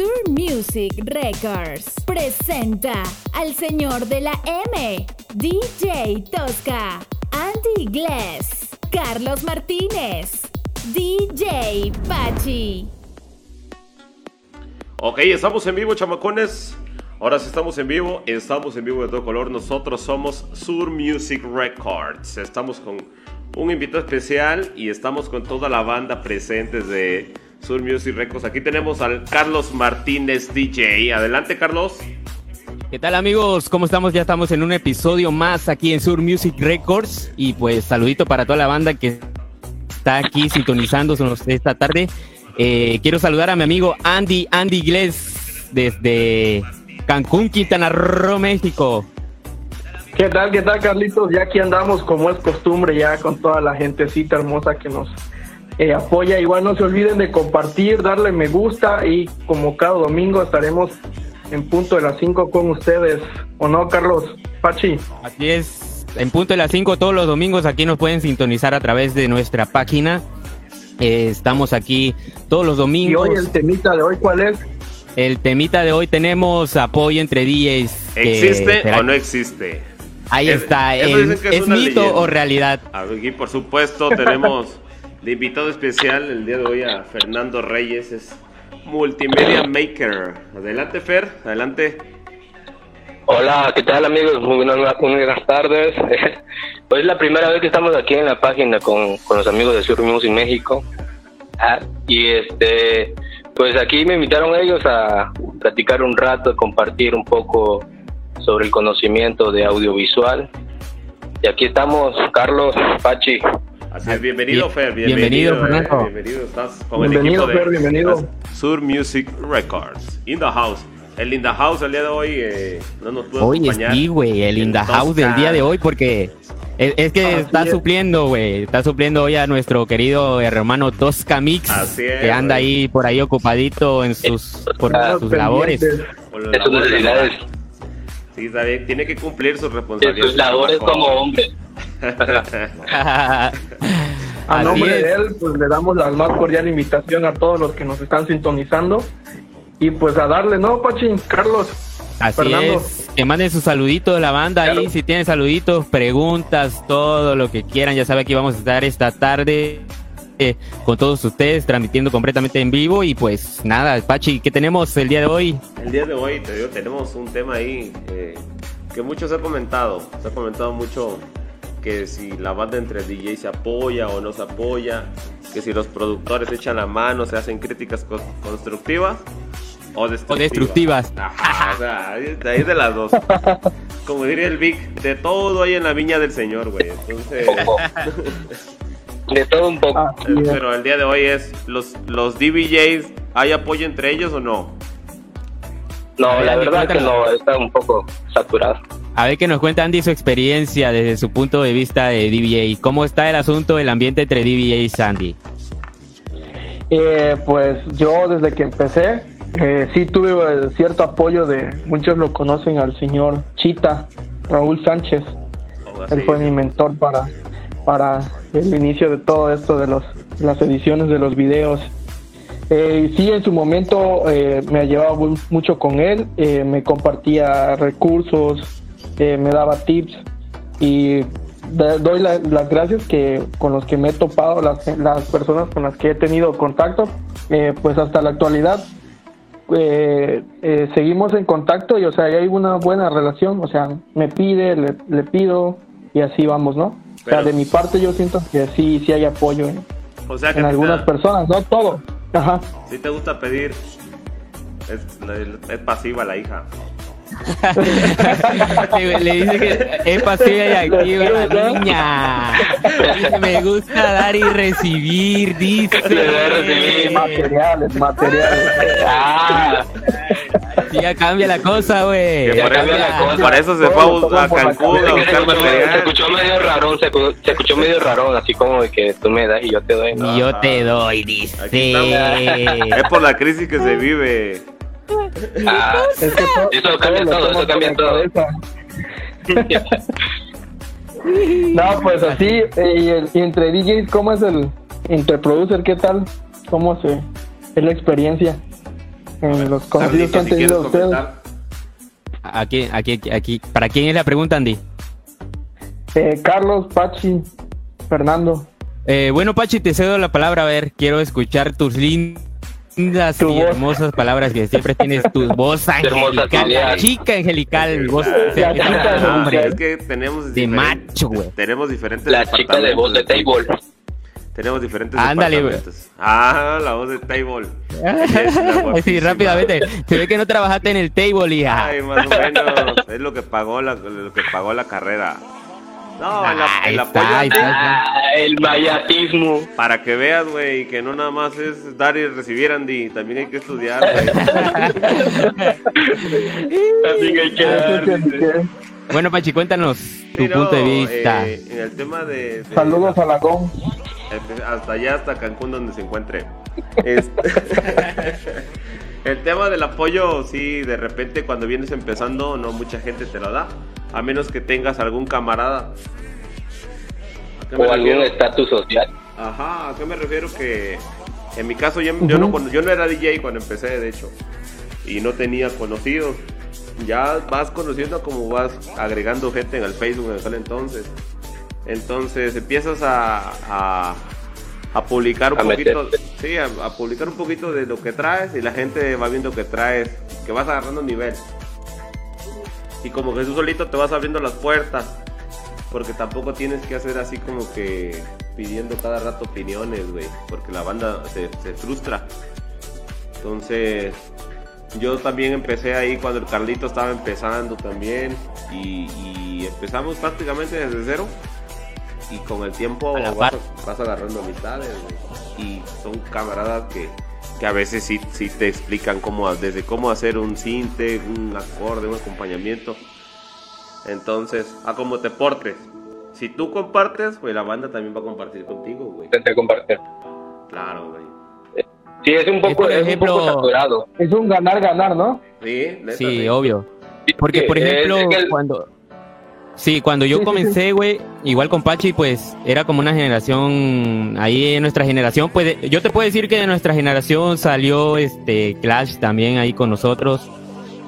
Sur Music Records presenta al señor de la M, DJ Tosca, Andy Gless, Carlos Martínez, DJ Pachi. Ok, estamos en vivo, chamacones. Ahora sí estamos en vivo, estamos en vivo de todo color. Nosotros somos Sur Music Records. Estamos con un invitado especial y estamos con toda la banda presentes de Sur Music Records. Aquí tenemos al Carlos Martínez DJ. Adelante, Carlos. ¿Qué tal amigos? ¿Cómo estamos? Ya estamos en un episodio más aquí en Sur Music Records y pues saludito para toda la banda que está aquí sintonizándonos esta tarde. Eh, quiero saludar a mi amigo Andy, Andy Iglesias desde Cancún, Quintana Roo, México. ¿Qué tal, qué tal, Carlitos? Ya aquí andamos, como es costumbre, ya con toda la gentecita hermosa que nos eh, apoya. Igual no se olviden de compartir, darle me gusta y como cada domingo estaremos en punto de las 5 con ustedes. ¿O no, Carlos? Pachi. Así es, en punto de las 5 todos los domingos aquí nos pueden sintonizar a través de nuestra página. Eh, estamos aquí todos los domingos. ¿Y hoy el temita de hoy cuál es? El temita de hoy tenemos apoyo entre DJs. ¿Existe o no existe? Ahí está. ¿Es, mito o realidad? Aquí, por supuesto, tenemos de invitado especial el día de hoy a Fernando Reyes. Es Multimedia Maker. Adelante, Fer. Adelante. Hola, ¿qué tal, amigos? Muy buenas, muy buenas tardes. Pues es la primera vez que estamos aquí en la página con, con los amigos de Sur Music México. Ah, y este, pues aquí me invitaron ellos a platicar un rato, compartir un poco sobre el conocimiento de audiovisual. Y aquí estamos, Carlos, Pachi. Así es, bienvenido, Fer. Bienvenido, Bienvenido, Fernando. eh, bienvenido. Estás con Bienvenido, el equipo Fer, de bienvenido. Sur Music Records. In the house. El In the house el día de hoy eh, no nos pudo Oye, acompañar. sí, güey, el In the. House del día de hoy, porque es, es que Así está es. supliendo, güey, está supliendo hoy a nuestro querido hermano Tosca Mix, Así es, que anda ahí por ahí ocupadito en sus, por sus labores. Por las labores, Sí, está bien. Tiene que cumplir sus de responsabilidades. sus labores como hombre. A nombre es. de él, pues le damos la más cordial invitación a todos los que nos están sintonizando. Y pues a darle, ¿no, Pachi? Carlos. Así Fernando. es, que manden su saludito de la banda ahí, Claro. si tienen saluditos, preguntas, todo lo que quieran, ya saben que vamos a estar esta tarde eh, con todos ustedes, transmitiendo completamente en vivo y pues nada, Pachi, ¿qué tenemos el día de hoy? El día de hoy te digo, tenemos un tema ahí eh, que muchos han comentado. Se ha comentado mucho que si la banda entre DJ se apoya o no se apoya, que si los productores echan la mano, se hacen críticas co- constructivas o destructivas. O destructivas. Ajá, o sea, ahí- de las dos. Como diría el Vic, de todo hay en la viña del Señor, güey. Entonces, De todo un poco. Es. pero el día de hoy es los los DJs, ¿hay apoyo entre ellos o no? No, la verdad que no, está un poco saturado. A ver que nos cuenta Andy su experiencia desde su punto de vista de DBA. ¿Cómo está el asunto del ambiente entre DBA y Sandy? Eh, pues yo desde que empecé, eh, sí tuve eh, cierto apoyo de, muchos lo conocen al señor Chita, Raúl Sánchez. O así, Él fue mi mentor para, para el inicio de todo esto de los, las ediciones de los videos. Eh, y sí, en su momento eh, me llevaba mu- mucho con él, eh, me compartía recursos, eh, me daba tips y doy la- las gracias que con los que me he topado, las, las personas con las que he tenido contacto, eh, pues hasta la actualidad eh, eh, seguimos en contacto y o sea hay una buena relación, o sea me pide, le, le pido y así vamos, ¿no? o sea Pero- de mi parte yo siento que sí, sí hay apoyo en, O sea que en te algunas personas, no todo. Ajá. Si te gusta pedir, es, es pasiva la hija. Le le dice que es pasiva y activa la niña. Dice, me gusta dar y recibir, dice. Materiales, materiales. Ah, ya cambia la cosa, güey. Por, eso, la por se fue a, a Cancún a se buscar escuchó, se material. escuchó medio raro, se, escu- se escuchó medio raro, así como de que tú me das y yo te doy. ¿no? Y yo te doy, dice. Es por la crisis que se vive. Ah, Es que to- Eso cambia todo, eso cambia todo. No, pues así, y, el- y entre DJs, ¿cómo es el entre producer? ¿Qué tal? ¿Cómo se es la experiencia? en los conocidos que han tenido ustedes. Aquí, aquí, aquí. ¿Para quién es la pregunta, Andy? Eh, Carlos, Pachi, Fernando. Eh, bueno, Pachi, te cedo la palabra. A ver, quiero escuchar tus lindas Tu y voz. hermosas palabras que siempre tienes. Tu voz angelical, chica angelical, voz La chica de hombre. es que tenemos De diferentes- macho, güey. Tenemos diferentes La chica de voz de table. Tenemos diferentes Ándale, güey. Ah, la voz de table. Sí, rápidamente. Se ve que no trabajaste en el table, hija. Ay, más o menos. Es lo que pagó la, lo que pagó la carrera. No, en la, Ahí en la está, polla- ahí está. Ah, el mayatismo. Para que veas, güey, que no nada más es dar y recibir, Andy. También hay que estudiar, güey. Así que hay que dar. Bueno, Pachi, cuéntanos tu punto de vista. eh, en el tema de. de- Saludos a Lagón. Este, hasta allá, hasta Cancún, donde se encuentre. Este- el tema del apoyo, sí, de repente cuando vienes empezando, no mucha gente te lo da. A menos que tengas algún camarada. ¿A qué me O algún estatus social. Ajá, ¿a qué me refiero? Que en mi caso yo, yo, no, cono- yo no era DJ cuando empecé, de hecho. Y no tenía conocidos. Ya vas conociendo como vas agregando gente en el Facebook en aquel entonces. Entonces empiezas a, a, a publicar un A poquito, sí, a, a publicar un poquito de lo que traes y la gente va viendo que traes, que vas agarrando nivel. Y como tú solito te vas abriendo las puertas. Porque tampoco tienes que hacer así como que pidiendo cada rato opiniones, güey. Porque la banda se, se frustra. Entonces, yo también empecé ahí cuando el Carlito estaba empezando también. Y, y empezamos prácticamente desde cero. Y con el tiempo A la vas, vas agarrando amistades, güey. Y son camaradas que, que a veces sí, sí te explican cómo, desde cómo hacer un cinte, un acorde, un acompañamiento. Entonces, a cómo te portes. Si tú compartes, pues la banda también va a compartir contigo, güey. Intenté compartir. Claro, güey. Sí, es un poco, por es un ejemplo- poco saturado. Es un ganar-ganar, ¿no? Sí, neta, Sí, obvio. Sí, Porque, por es- ejemplo, es que el- cuando... Sí, cuando yo comencé, güey, igual con Pachi, pues era como una generación, ahí en nuestra generación, pues yo te puedo decir que de nuestra generación salió este Clash también ahí con nosotros.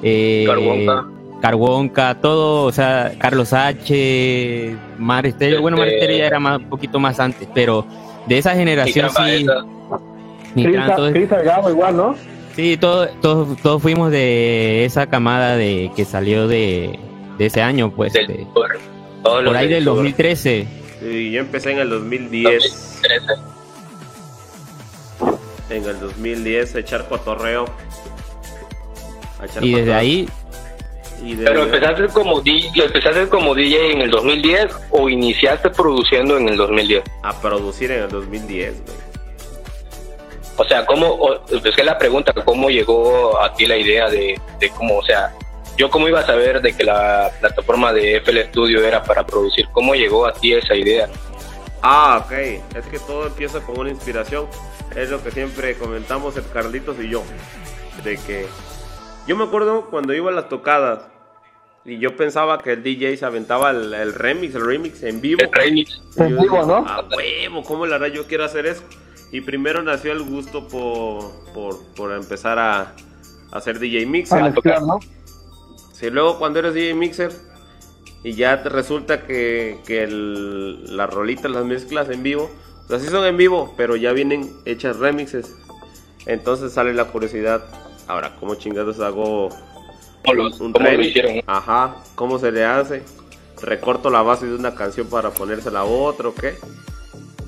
Eh, Carbonca. Carbonca, todo, o sea, Carlos H, Mar Estéreo, bueno, Mar Estéreo ya era más, un poquito más antes, pero de esa generación sí, Cris, todo- Cris Salgado igual, ¿no? Sí, todos todos todos fuimos de esa camada de que salió de, de ese año, pues, del de- sur. Todos los por ahí del sur. 2013. Sí, yo empecé en el 2010. 2013. En el 2010 a echar cotorreo. A echar Y desde cotorreo. ahí, Y de- Pero empezaste como DJ, empezaste como DJ en el 2010 o iniciaste produciendo en el 2010. a producir en el 2010, güey. O sea, ¿cómo, o- es que la pregunta, ¿cómo llegó a ti la idea de, de cómo, o sea, yo cómo iba a saber de que la plataforma de FL Studio era para producir? ¿Cómo llegó a ti esa idea? Ah, ok. Es que todo empieza con una inspiración. Es lo que siempre comentamos el Carlitos y yo. De que yo me acuerdo cuando iba a las tocadas y yo pensaba que el DJ se aventaba el, el remix, el remix en vivo. El remix. En vivo, dije, ¿no? A huevo, ¿cómo la hará? Yo quiero hacer eso. Y primero nació el gusto por, por, por empezar a, a hacer DJ A Mixer. mezclar, ¿no? Si luego cuando eres DJ Mixer y ya te resulta que, que el- las rolitas, las mezclas en vivo, o sea, sí son en vivo, pero ya vienen hechas remixes. Entonces sale la curiosidad. Ahora, ¿cómo chingados hago ¿Cómo lo, un cómo lo hicieron? Ajá, ¿cómo se le hace? Recorto la base de una canción para ponérsela a otro, ¿qué?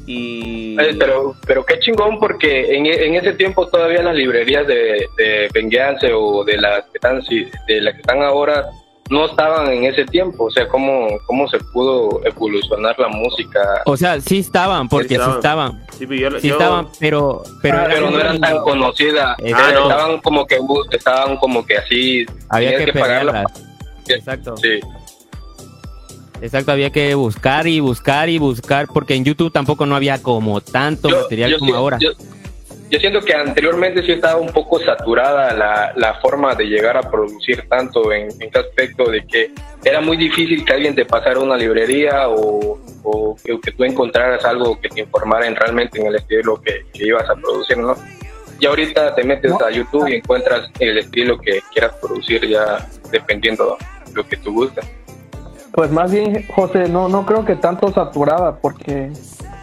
Y... Pero, pero qué chingón porque en, e- en ese tiempo todavía las librerías de, de Vengeance o de las que están si- de las que están ahora no estaban en ese tiempo, o sea, cómo, cómo se pudo evolucionar la música, o sea, sí estaban, porque sí estaban. estaban, Sí, pero yo- sí yo- estaban, pero pero, Ah, pero no eran tan conocidas. Ah, no. estaban como que estaban como que así, había que pagarla. pegarlas. Exacto. Sí. Exacto, había que buscar y buscar y buscar, porque en YouTube tampoco no había como tanto Yo- material yo como ahora. Yo, yo siento que anteriormente sí estaba un poco saturada la, la forma de llegar a producir tanto en, en qué aspecto de que era muy difícil que alguien te pasara una librería o, o que, que tú encontraras algo que te informara en realmente en el estilo que, que ibas a producir, ¿no? Ya ahorita te metes a YouTube y encuentras el estilo que quieras producir ya dependiendo de lo que tú gustas. Pues más bien, José, no, no creo que tanto saturada, porque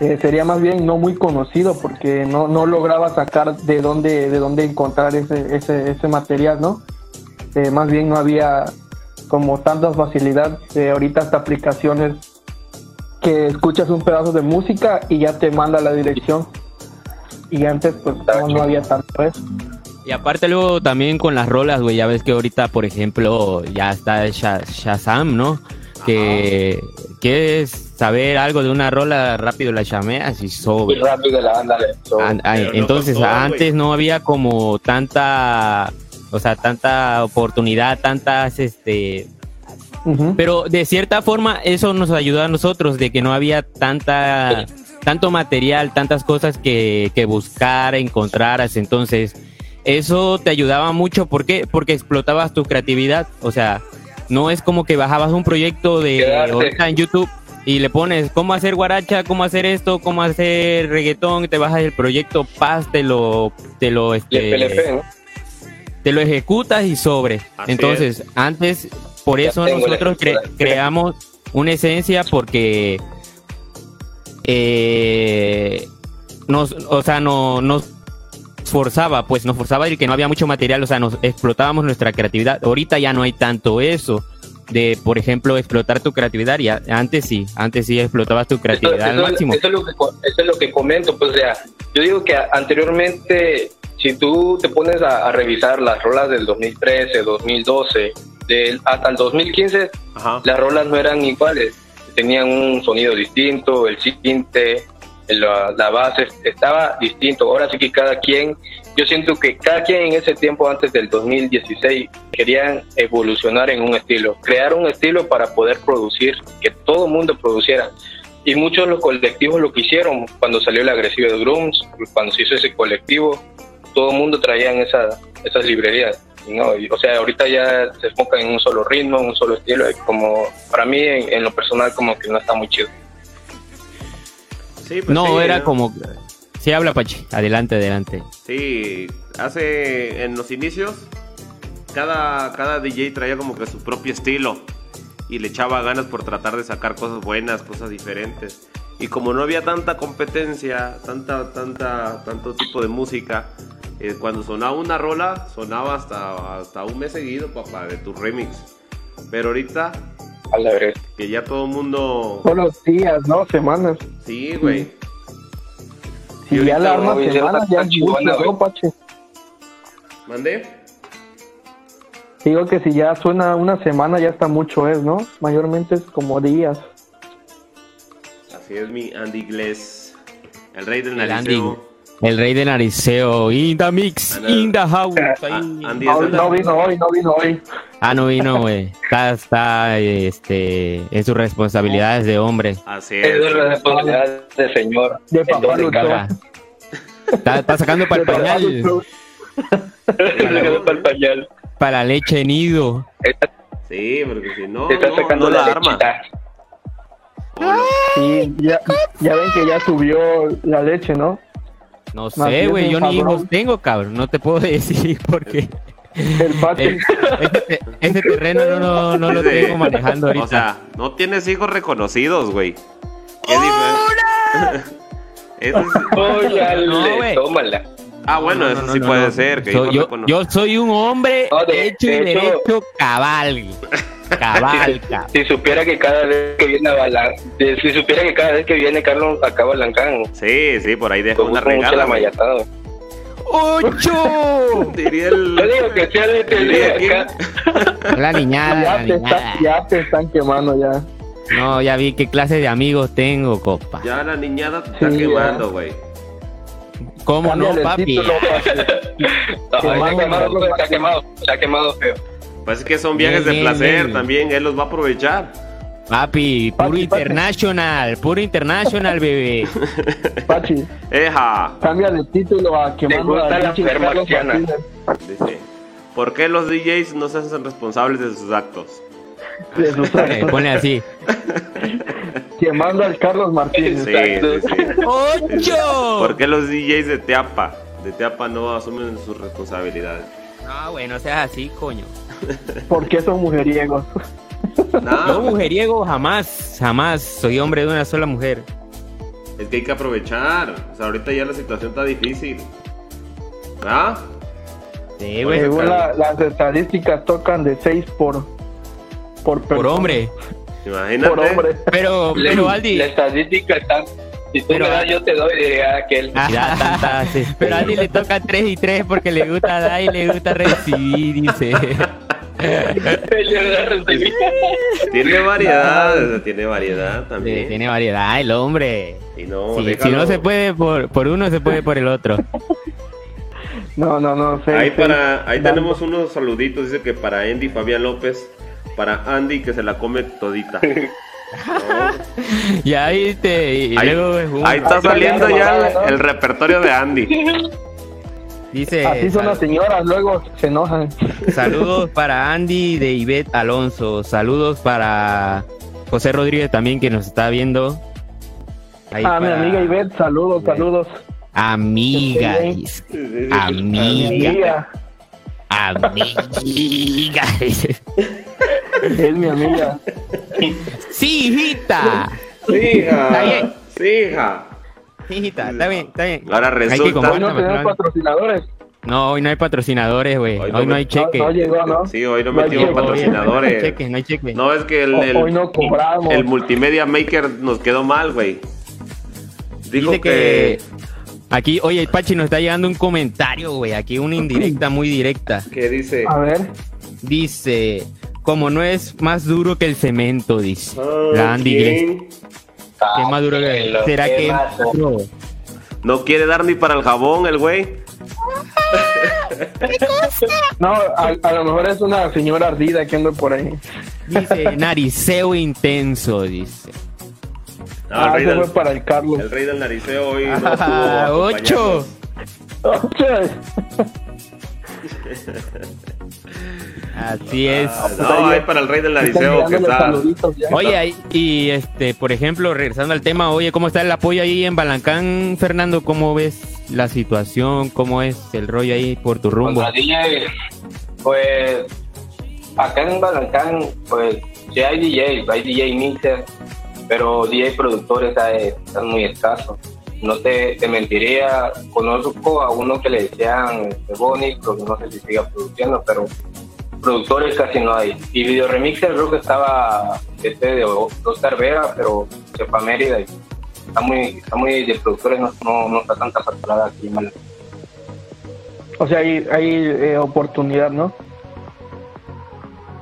eh, sería más bien no muy conocido, porque no, no lograba sacar de dónde, de dónde encontrar ese, ese, ese material, ¿no? Eh, más bien no había como tanta facilidad. Eh, ahorita hasta aplicaciones que escuchas un pedazo de música y ya te manda la dirección. Y antes pues no, no había tanto eso. Y aparte luego también con las rolas, güey, ya ves que ahorita, por ejemplo, ya está Sha- Shazam, ¿no? Que quieres saber algo de una rola, rápido la chameas y Muy sobre. rápido la banda le so- An- ay, Pero no entonces todo, antes no había como tanta, o sea, tanta oportunidad, tantas, este, pero de cierta forma eso nos ayudó a nosotros de que no había tanta, tanto material, tantas cosas que, que buscar, encontraras, entonces eso te ayudaba mucho, ¿por qué? Porque explotabas tu creatividad, o sea, no es como que bajabas un proyecto de ahorita en YouTube y le pones cómo hacer guaracha, cómo hacer esto, cómo hacer reggaetón, te bajas el proyecto, paz, te lo, te lo, este, el PLP, ¿no? te lo ejecutas y sobre. Así Entonces, antes, por Ya eso nosotros cre- creamos una esencia porque eh, nos, o sea, no, nos forzaba, pues nos forzaba el que no había mucho material, o sea, nos explotábamos nuestra creatividad. Ahorita ya no hay tanto eso de, por ejemplo, explotar tu creatividad. Y antes sí, antes sí explotabas tu Eso, creatividad al eso- máximo. eso es lo que, eso es lo que comento, pues, o sea, yo digo que anteriormente, si tú te pones a, a revisar las rolas del 2013, 2012, del, hasta el 2015, Ajá. las rolas no eran iguales, tenían un sonido distinto, el sinte, la, la base estaba distinto. Ahora sí que cada quien, yo siento que cada quien en ese tiempo antes del 2016 querían evolucionar en un estilo, crear un estilo para poder producir, que todo el mundo produciera. Y muchos de los colectivos lo que hicieron cuando salió el agresivo de Grooms, cuando se hizo ese colectivo, todo el mundo traían esa, esas librerías. No, o sea, ahorita ya se enfocan en un solo ritmo, en un solo estilo. como para mí, en lo personal, como que no está muy chido. Sí, pues no, sí, era ¿no? como... Sí, habla Pachi. Adelante, adelante. Sí, hace en los inicios cada, cada DJ traía como que su propio estilo y le echaba ganas por tratar de sacar cosas buenas, cosas diferentes. Y como no había tanta competencia, tanta, tanta, tanto tipo de música, eh, cuando sonaba una rola, sonaba hasta, hasta un mes seguido, papá, de tu remix. Pero ahorita A la vez. que ya todo el mundo... Solo días, ¿no? Semanas. Sí, güey. Si Y ya la güey, ya semanas, ya chingona, ¿no. Pache? ¿Mandé? Digo que si ya suena una semana, ya está mucho, es, ¿no? Mayormente es como días. Así es mi Andy Gless, el rey del El nariceo. El rey de nariceo. In the mix, in the house. Ah. Andy No, es el- no vino hoy, no vino hoy. Ah, no vino, güey. Está, está, este, en sus responsabilidades de hombre. Así Es es. la responsabilidad del señor. De papá. Está, está sacando para el De pañal, para el pañal. para la leche nido. Está, Sí, porque si no, está no, sacando no la, la arma. lechita. Sí, ya, ya ven que ya subió la leche, ¿no? No Más sé, güey. Yo ni hijos tengo, cabrón. No te puedo decir porque El eh, ese, ese terreno no, no, no lo Sí. tengo manejando ahorita. O sea, no tienes hijos reconocidos, güey. Qué es- No, güey. tómala. Ah, bueno, No, eso sí no, puede no. ser. Que hijos yo, yo soy un hombre No, de- hecho y de hecho- derecho cabal. Cabal, cabal. Si supiera que cada vez que viene a Balán, si supiera que cada vez que viene Carlos acá a Balancán, Sí, sí, por ahí deja una la mayatada. ¡Ocho! Diría el. Yo digo que sea de diría de acá. La niñada, la Ya te, niñada. está- ya te están quemando ya. No, ya vi qué clase de amigos tengo, copa. Ya la niñada te está Sí, quemando, güey. ¿Cómo no, Cámbiale el papi? título, Pache. No, está quemado, está quemado, está quemado feo. Pues es que son viajes Bien, de placer bien. también, él los va a aprovechar. Papi, puro papi. international, puro international, bebé. Pachi, Eja, cámbiale el título a quemando gusta a la. ¿Por qué los DJs no se hacen responsables de sus actos? De sus Pone, así. Quemando al Carlos Martínez. Sí, sí, sí. ¡Ocho! ¿Por qué los DJs de Teapa de Teapa no asumen sus responsabilidades. No, güey, no seas así, coño. ¿Por qué son mujeriegos? No, Yo mujeriego jamás, jamás. Soy hombre de una sola mujer. es que hay que aprovechar. O sea, ahorita ya la situación está difícil. ¿Ah? Sí, güey. Según la- las estadísticas tocan de 6 por por, Por persona. hombre. Imagínate. Por hombre. Pero, pero Aldi. La estadística está. Si tú Pero- me das, yo te doy, diría aquel. Mira, tantas, Pero a Andy le toca 3 y 3 porque le gusta dar y le gusta recibir, dice. Tiene variedad, tiene variedad Sí, también. tiene variedad el hombre. Y no, Sí, si no se puede por, por uno, se puede por el otro. No, no, no. Ahí, para, ahí Dando. tenemos unos saluditos. Dice que para Andy Fabián López. Para Andy que se la come todita. Y Ahí, luego un- ahí está saliendo ya el repertorio de Andy. dice. Así son las señoras, luego se enojan. Saludos para Andy de Ivette Alonso. Saludos para José Rodríguez también que nos está viendo. Ahí Ah, mi para- amiga Ivette, saludos, saludos. Amiga, Sí. dice. Mi Amiga. amiga, Amiga. es mi amiga. Sí, hijita. Sí, Está bien. hija. Sí, hija. Sí, hijita. Está bien, está bien. Ahora resulta. Hoy no tenemos patrocinadores. No, hoy no hay patrocinadores, güey. Hoy Hoy, no hay cheque. No, no llegó, ¿no? Sí, hoy no metimos cheque. No hay patrocinadores. cheque, no hay cheque. No, es que el, hoy no cobramos. el multimedia maker nos quedó mal, güey. Dijo Dice que, que... Aquí, oye, Pachi, nos está llegando un comentario, güey. Aquí una indirecta muy directa. que dice. A ver. Dice, como no es más duro que el cemento, dice. La Andy Iglesias. ¿quién? ¿Qué más duro que Lo ¿Será que no? No quiere dar ni para el jabón el güey. No, a, a lo mejor es una señora ardida que anda por ahí. Dice, nariceo intenso, dice. No, Ah, el, rey del, fue para el Carlos. el rey del nariceo hoy no Ah, pudo ocho. Así es. Ah, no, hay para el rey del nariceo que está. Oye, y este, por ejemplo, regresando al tema, oye, ¿cómo está el apoyo ahí en Balancán, Fernando? ¿Cómo ves la situación? ¿Cómo es el rollo ahí por tu rumbo? DJ, pues acá en Balancán, pues sí hay DJ, hay DJ mixer, pero DJ productores están muy escasos. No te, te mentiría, conozco a uno que le decían este, Bonnie, pero no sé si siga produciendo, pero productores casi no hay. Y video remixer creo que estaba este de Oscar Vera, pero se fue a Mérida y está muy, está muy de productores, no, no, no está tanta saturada aquí Balancán. O sea, hay, hay eh, oportunidad, ¿no?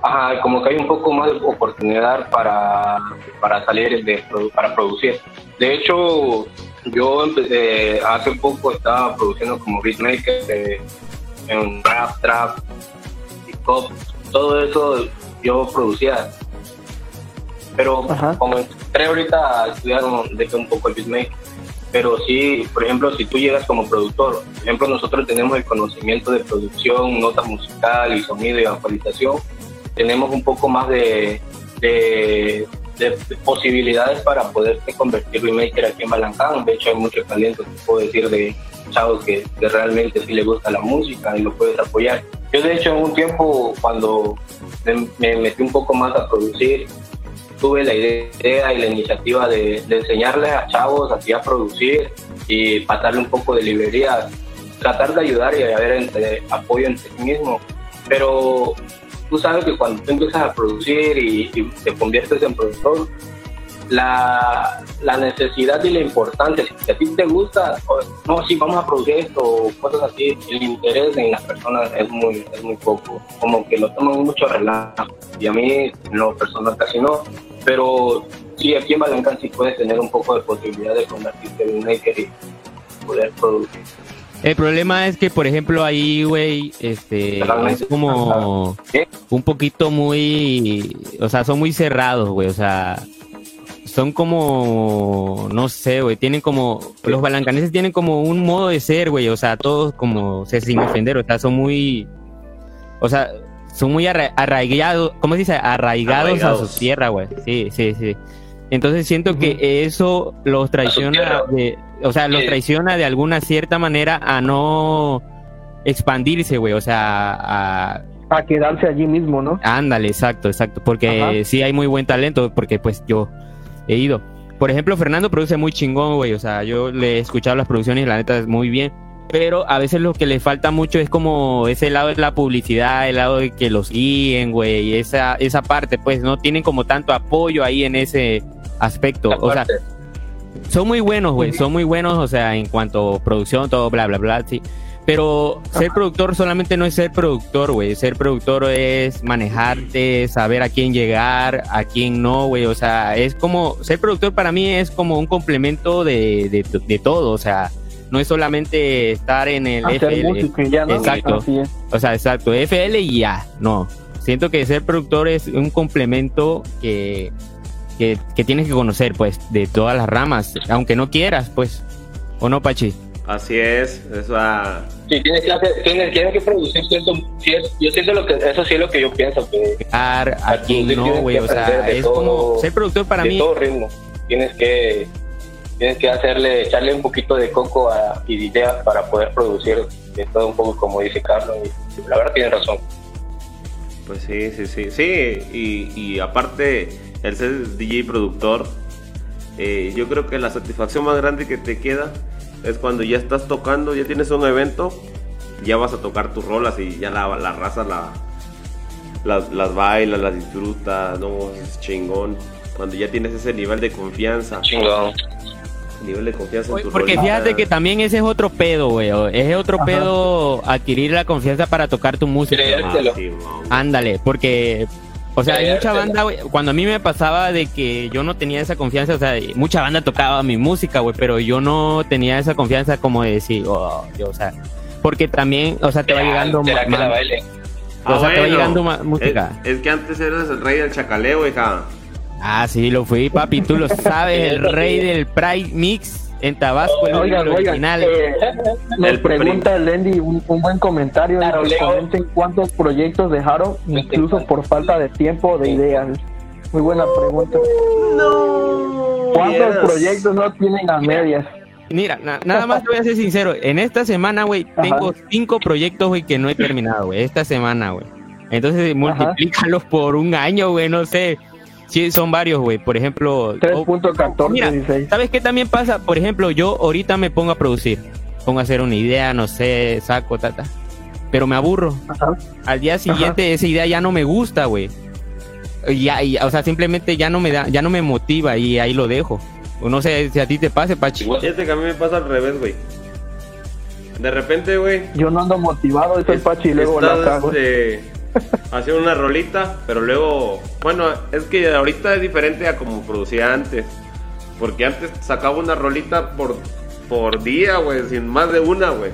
Ajá, como que hay un poco más de oportunidad para, para salir de para producir. De hecho, yo empecé, hace poco estaba produciendo como beatmaker eh, en rap, trap, todo eso yo producía. Pero Ajá. como entré ahorita a estudiar, dejé un poco el beatmaker. Pero sí, por ejemplo, si tú llegas como productor, por ejemplo, nosotros tenemos el conocimiento de producción, nota musical y sonido y actualización, tenemos un poco más de, de, de- de posibilidades para poderte convertir remaker aquí en Balancán. De hecho, hay mucho talento, te puedo decir, de chavos que, que realmente sí les gusta la música y lo puedes apoyar. Yo, de hecho, en un tiempo, cuando me, me metí un poco más a producir, tuve la idea y la iniciativa de, de enseñarles a chavos así a producir y pasarle un poco de librería, tratar de ayudar y haber entre, apoyo entre sí mismo. Pero tú sabes que cuando tú empiezas a producir y, te conviertes en productor, la, la necesidad y la importancia, si a ti te gusta, no, sí, vamos a producir esto, cosas así, el interés en las personas es muy, es muy poco, como que lo toman mucho relajo, y a mí en lo personal casi no, pero sí, aquí en Balancán sí puedes tener un poco de posibilidad de convertirte en un maker y poder producir. El problema es que, por ejemplo, ahí, güey, este, es como un poquito muy, o sea, son muy cerrados, güey, o sea, son como, no sé, güey, tienen como, los balancaneses tienen como un modo de ser, güey, o sea, todos como, o sea, sin ofender, o sea, son muy, o sea, son muy arra- arraigados, ¿cómo se dice? Arraigados, a Arraigados. su tierra, güey, sí, sí, sí. Entonces siento que eso los traiciona, de, o sea, los traiciona de alguna cierta manera a no expandirse, güey, o sea, a, A quedarse allí mismo, ¿no? Ándale, exacto, exacto. Porque Ajá. sí hay muy buen talento, porque pues yo he ido. Por ejemplo, Fernando produce muy chingón, güey. O sea, yo le he escuchado las producciones y la neta es muy bien. Pero a veces lo que le falta mucho es como ese lado de la publicidad, el lado de que los guíen, güey. Esa, esa parte, pues no tienen como tanto apoyo ahí en ese aspecto. O sea, son muy buenos, güey, son muy buenos, o sea, en cuanto a producción, todo, bla, bla, bla, sí. Pero ser productor solamente no es ser productor, güey. Ser productor es manejarte, saber a quién llegar, a quién no, güey. O sea, es como, ser productor para mí es como un complemento de, de, de todo, o sea, no es solamente estar en el Hacer FL. música y ya, ¿no? Exacto. O sea, exacto, FL y ya, no. Siento que ser productor es un complemento que, que, que tienes que conocer, pues, de todas las ramas, aunque no quieras, pues. ¿O no, Pachi? Así es, eso ah, Sí, tienes que, hacer, tienes, tienes que producir cierto. yo siento lo que. Eso sí es lo que yo pienso. Que a quien producir no, güey. O sea, es todo- como ser productor para de mí. todo ritmo. Tienes que. Tienes que hacerle, echarle un poquito de coco a, y de ideas para poder producir de todo un poco, como dice Carlos. Y la verdad tiene razón. pues sí, sí, sí, sí, y, y aparte el ser DJ productor, eh, yo creo que la satisfacción más grande que te queda es cuando ya estás tocando, ya tienes un evento, ya vas a tocar tus rolas y ya la, la raza la, las, las baila, las disfruta, no, es chingón. Cuando ya tienes ese nivel de confianza, Chingón. nivel de confianza en tu Porque rolita. fíjate que también ese es otro pedo, güey. Es otro Ajá. pedo adquirir la confianza para tocar tu música. Ah. Ándale, porque, o sea, hay mucha banda, güey. Cuando a mí me pasaba de que yo no tenía esa confianza, o sea, mucha banda tocaba mi música, güey, pero yo no tenía esa confianza como de decir, oh, yo, o sea, porque también, o sea, te va llegando ¿Será que la baile? o sea, te va llegando ma- música. Es, es que antes eras el rey del chacaleo, hija. Ah, sí, lo fui, papi, tú lo sabes, el rey del Pride Mix en Tabasco, el Oigan, el oigan, original. eh, nos El pregunta Lendy un, un buen comentario. Claro, comenten cuántos proyectos dejaron, incluso por falta de tiempo o de ideas. Muy buena pregunta. No. ¿Cuántos proyectos no tienen a medias? Mira, na- nada más te voy a ser sincero. En esta semana, güey, tengo cinco proyectos, güey, que no he terminado, güey. Esta semana, güey. Entonces, multiplícalos por un año, güey, no sé. Sí, son varios, güey. Por ejemplo... oh, 3.14, mira, 16. ¿sabes qué también pasa? Por ejemplo, yo ahorita me pongo a producir. Pongo a hacer una idea, no sé, saco, tata. Pero me aburro. Ajá. Al día siguiente esa idea ya no me gusta, güey. Ya, y- o sea, simplemente ya no me da, ya no me motiva y ahí lo dejo. O No sé si a ti te pase, Pachi. Igual. Fíjate que a mí me pasa al revés, güey. De repente, güey. Yo no ando motivado, soy es- Pachi y luego la cago. este, haciendo una rolita, pero luego. Bueno, es que ahorita es diferente a como producía antes. Porque antes sacaba una rolita por, por día, güey, sin más de una, güey.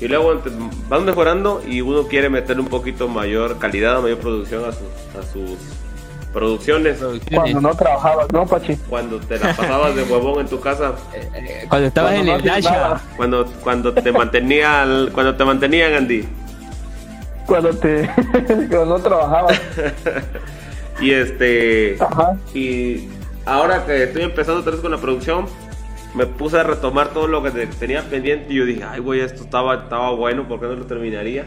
Y luego vas mejorando y uno quiere meter un poquito mayor calidad, mayor producción a, sus- a sus producciones. Cuando no trabajabas, ¿no, Pachi? Cuando te la pasabas de huevón en tu casa. Cuando estabas Cuando en no el Dasha. Cuando, cuando te mantenía cuando te mantenían Andy Cuando te cuando no trabajabas. y este Ajá. y ahora que estoy empezando otra vez con la producción me puse a retomar todo lo que te- tenía pendiente y yo dije ay güey esto estaba estaba bueno ¿por qué no lo terminaría?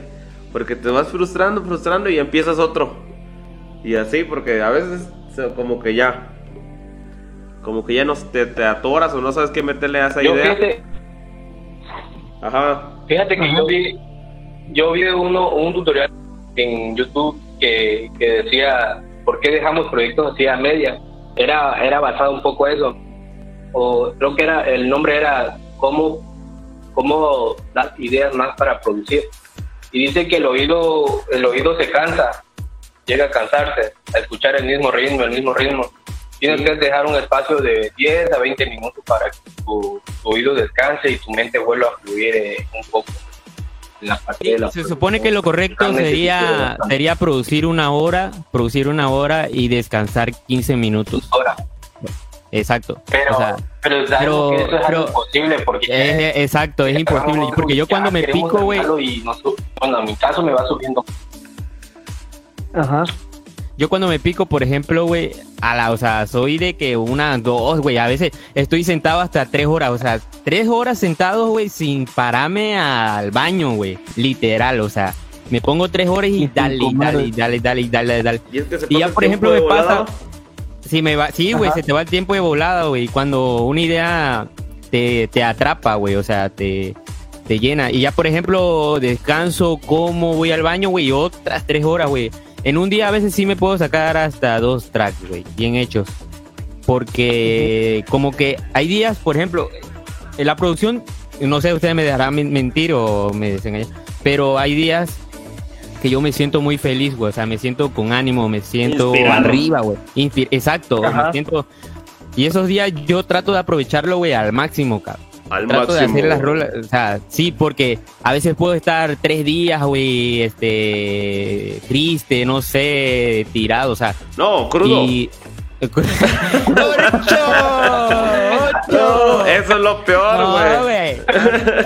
porque te vas frustrando frustrando y empiezas otro y así porque a veces como que ya como que ya no te, te atoras o no sabes qué meterle a esa Yo idea fíjate, ajá fíjate que yo vi, yo vi uno, un tutorial en YouTube que, que decía por qué dejamos proyectos así a media. Era, era basado un poco eso. O creo que era, el nombre era cómo, cómo dar ideas más para producir. Y dice que el oído, el oído se cansa, llega a cansarse, a escuchar el mismo ritmo, el mismo ritmo. Tienes que dejar un espacio de 10 a 20 minutos para que tu, tu oído descanse y tu mente vuelva a fluir eh, un poco la parte de la Se supone que lo correcto sería, sería producir una hora, producir una hora y descansar 15 minutos. Ahora, Exacto. pero, O sea, pero, sabemos pero- que eso es pero- imposible porque es- exacto, es imposible. Porque yo cuando me pico, güey, bueno, en mi caso me va subiendo. Ajá. Yo cuando me pico, por ejemplo, güey, a la, o sea, soy de que una, dos, güey, a veces estoy sentado hasta tres horas, o sea, tres horas sentado, güey, sin pararme al baño, güey, literal, o sea, me pongo tres horas y dale, dale, dale, dale, dale, dale. Y, es que se Y ya, por ejemplo, me pasa, sí, me va, sí, güey, se te va el tiempo de volada, güey, cuando una idea te, te atrapa, güey, o sea, te, te llena. Y ya, por ejemplo, descanso, como, voy al baño, güey, y otras tres horas, güey. En un día a veces sí me puedo sacar hasta dos tracks, güey, bien hechos. Porque como que hay días, por ejemplo, en la producción, no sé, ustedes me dejarán men- mentir o me desengañan, pero hay días que yo me siento muy feliz, güey, o sea, me siento con ánimo, me siento Inspirado. arriba, güey. Exacto, Ajá. me siento... Y esos días yo trato de aprovecharlo, güey, al máximo, cabrón Al trato máximo. de hacer las rolas, o sea, sí, porque a veces puedo estar tres días, güey, este, triste, no sé, tirado, o sea, No, crudo. y... ¡Ocho! No, eso es lo peor, No, güey. güey.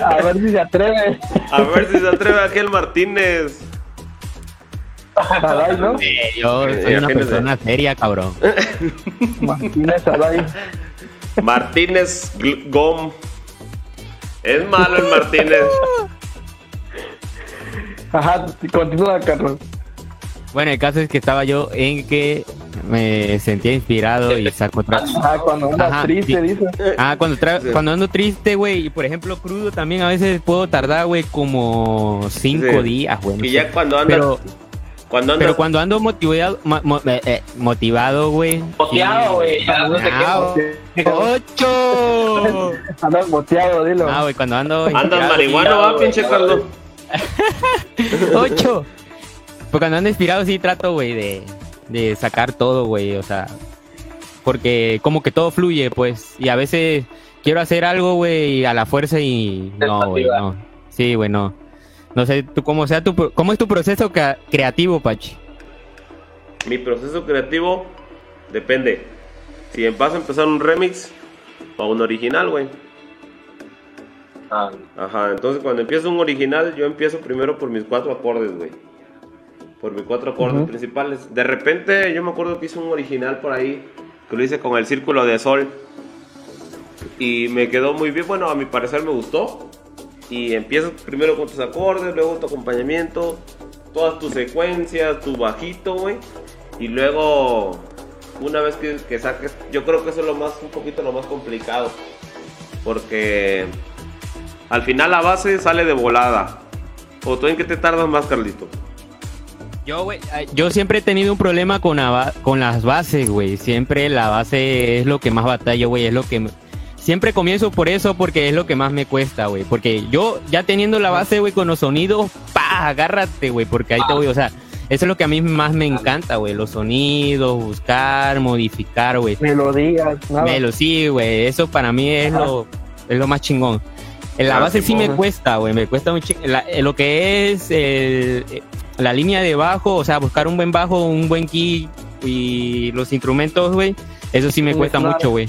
A ver si se atreve. A ver si se atreve aquel Martínez. Saray, ¿no? Eh, Yo soy una persona seria, cabrón. Martínez Saray. Martínez Gom. Es malo el Martínez. Ajá, continúa, Carlos. Bueno, el caso es que estaba yo en que me sentía inspirado y saco otra... Ajá, cuando andas Ajá, triste, sí. dice. Ah, cuando, tra- cuando ando triste, güey, y por ejemplo crudo también a veces puedo tardar, güey, como cinco Sí. días, güey. Y ya cuando andas. Pero, cuando andas. pero cuando ando motivado, mo- mo- eh, eh, motivado, güey. Boteado, güey. qué. Ah, ¡Ocho! Andas boteado, dilo. Ah, güey, cuando ando. Andas marihuano, va, pinche Carlos. ¡Ocho! Pues cuando ando inspirado, sí trato, güey, de, de sacar todo, güey, o sea. Porque como que todo fluye, pues. Y a veces quiero hacer algo, güey, a la fuerza y. No, güey, no. Sí, güey, no. No sé, tú cómo sea tu, cómo es tu proceso creativo, Pachi. Mi proceso creativo depende. Si vas a empezar un remix o un original, güey. Ah, Ajá, entonces cuando empiezo un original, yo empiezo primero por mis cuatro acordes, güey. Por mis cuatro acordes principales. De repente, yo me acuerdo que hice un original por ahí, que lo hice con el círculo de sol. Y me quedó muy bien, bueno, a mi parecer me gustó. Y empiezas primero con tus acordes, luego tu acompañamiento, todas tus secuencias, tu bajito, güey. Y luego, una vez que, que saques, yo creo que eso es lo más, un poquito lo más complicado. Porque al final la base sale de volada. ¿O tú en qué te tardas más, Carlito? Yo, güey, yo siempre he tenido un problema con, con las bases, güey. Siempre la base es lo que más batallo, güey. Es lo que... Siempre comienzo por eso porque es lo que más me cuesta, güey. Porque yo, ya teniendo la base, güey, con los sonidos, pa, agárrate, güey. Porque ahí te voy, o sea, eso es lo que a mí más me encanta, güey. Los sonidos, buscar, modificar, güey. Melodías, nada. Melo, sí, güey. Eso para mí es Ajá. lo, es lo más chingón. En la Ah, base sí me cuesta, güey. Me cuesta mucho. la- eh, lo que es el- eh, la línea de bajo, o sea, buscar un buen bajo, un buen key y los instrumentos, güey. Eso sí me cuesta claro. mucho, güey.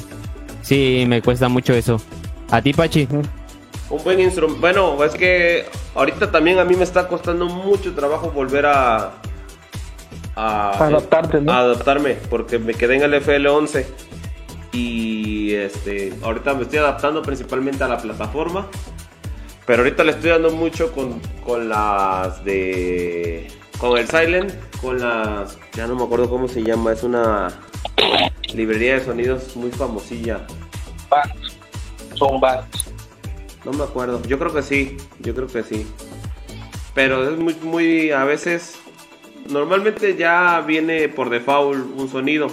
Sí, me cuesta mucho eso. ¿A ti, Pachi? Un buen instrumento. Bueno, es que ahorita también a mí me está costando mucho trabajo volver a. a Adaptarte, ¿no? a adaptarme, porque me quedé en el FL11. Y este, ahorita me estoy adaptando principalmente a la plataforma. Pero ahorita le estoy dando mucho con, con las de. Con el Silent, con las. Ya no me acuerdo cómo se llama, es una librería de sonidos muy famosilla. bands. Son bands. No me acuerdo. Yo creo que sí. Yo creo que sí. Pero es muy, muy. A veces. Normalmente ya viene por default un sonido.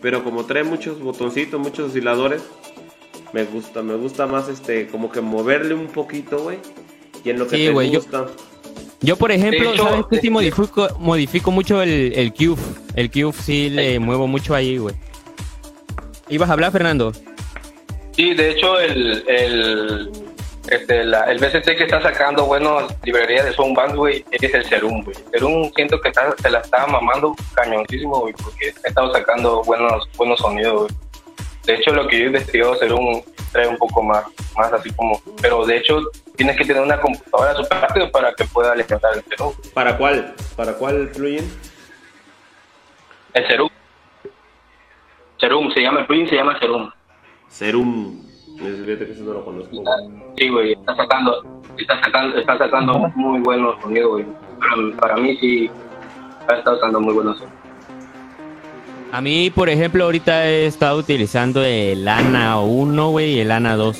Pero como trae muchos botoncitos, muchos osciladores. Me gusta, me gusta más este. Como que moverle un poquito, güey. Y en lo que Sí, te gusta. Yo, por ejemplo, hecho, ¿sabes qué? Sí de- modifico, modifico mucho el, el Cube. El Cube sí le muevo mucho ahí, güey. ¿Ibas a hablar, Fernando? Sí, de hecho, el, el, este, la, el BCT que está sacando buenas librerías de Sound Bands, güey, es el Serum, güey. Serum siento que está, se la está mamando cañoncísimo, güey, porque ha estado sacando buenos, buenos sonidos, güey. De hecho, lo que yo he investigado, Serum trae un poco más, más así como... Pero de hecho, tienes que tener una computadora super rápido para que pueda alimentar el Serum. ¿Para cuál? ¿Para cuál plugin? El Serum. Serum, se llama el Prince, se llama Serum. Serum. Fíjate que ese no lo conozco. Sí, güey, está sacando, está sacando, está sacando muy buenos sonidos, güey. Para, para mí sí, ha estado sacando muy buenos sonidos. A mí, por ejemplo, ahorita he estado utilizando el ANA 1, güey, y el ANA 2.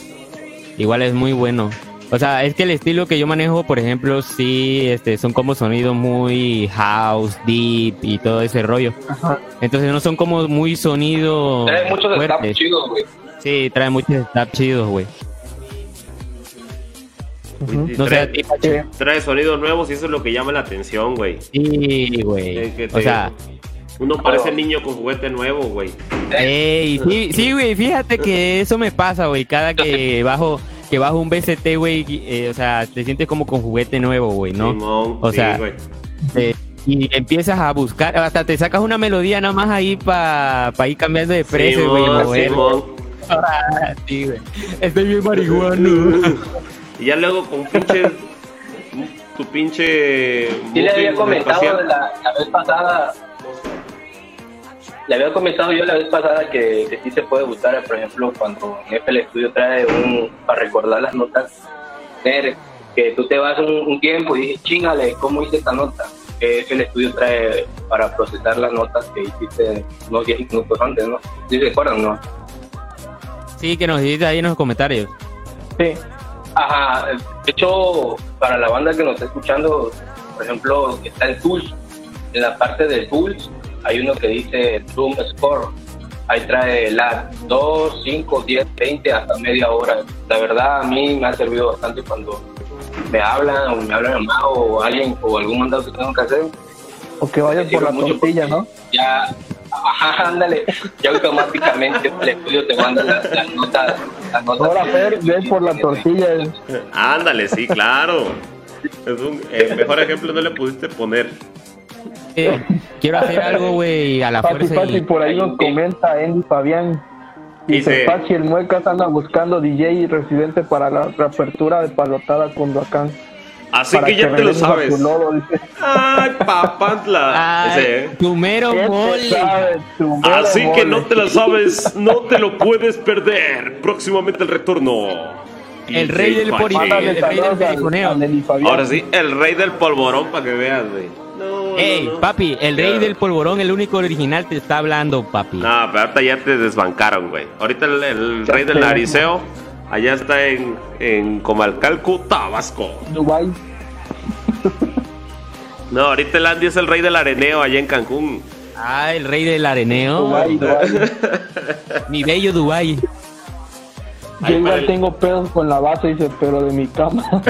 Igual es muy bueno. O sea, es que el estilo que yo manejo, por ejemplo, sí, este, son como sonidos muy house, deep y todo ese rollo. Entonces no son como muy sonidos Trae muchos fuertes. snaps chidos, güey. Sí, trae muchos snaps chidos, güey. No trae, trae sonidos nuevos y eso es lo que llama la atención, güey. sí, güey. Que O sea, Uno parece niño con juguete nuevo, güey. ey, sí, sí, güey, fíjate que eso me pasa, güey. Cada que bajo, que bajo un BCT, güey, eh, o sea, te sientes como con juguete nuevo, güey, ¿no? Simón, O sí, sea. Eh, y empiezas a buscar, hasta te sacas una melodía nada más ahí para ir cambiando de precio, güey. Simón, mover. Simón. Ah, sí, güey. Estoy bien marihuano. Y ya luego con pinche. tu pinche. Sí le había comentado la vez pasada, le había comentado yo la vez pasada que, que sí se puede gustar, por ejemplo, cuando en FL Studio trae un, para recordar las notas, que tú te vas un, un tiempo y dices, chingale, ¿cómo hice esta nota? Que FL Studio trae para procesar las notas que hiciste unos 10 minutos antes, ¿no? ¿Sí se acuerdan, no? Sí, que nos dices ahí en los comentarios. sí. Ajá, de hecho, para la banda que nos está escuchando, por ejemplo, está el Tools. En la parte del Tools hay uno que dice Room Score. Ahí trae la 2, 5, 10, 20, hasta media hora. La verdad, a mí me ha servido bastante cuando me hablan o me hablan a Mao o alguien o algún mandado que tengo que hacer. O que vayas por la tortilla, ¿no? Ya, ajá, ándale, ya automáticamente el estudio te manda las, las notas. Las notas Ahora, Fer, ves por la tortilla. Ándale, sí, claro. Es un el mejor ejemplo no le pudiste poner. Eh, quiero hacer algo, güey, a la fuerza. fácil, y- por ahí nos comenta Andy Fabián. Dice, Dice- Pachi, el Muecas anda buscando DJ y residente para la reapertura de Palotada con Duacán. Así que ya te lo sabes. lodo. Ay, papantla. Ay, tu mero ¿Qué te mole. Así que no te lo sabes, no te lo puedes perder. Próximamente el retorno. El rey Mándale el rey del sí, el rey del polvorón para que veas, güey. Ey, no, no. papi, el rey del polvorón, el único original, te está hablando, papi. No, pero ahorita ya te desbancaron, güey. Ahorita el, rey del nariceo, allá está en, en Comalcalco, Tabasco. Dubai. No, ahorita el Andy es el rey del areneo allá en Cancún. Ah, el rey del areneo. Dubai, Dubai. Mi bello Dubai. Yo igual el- tengo pedos con la base, dice, pero de mi cama.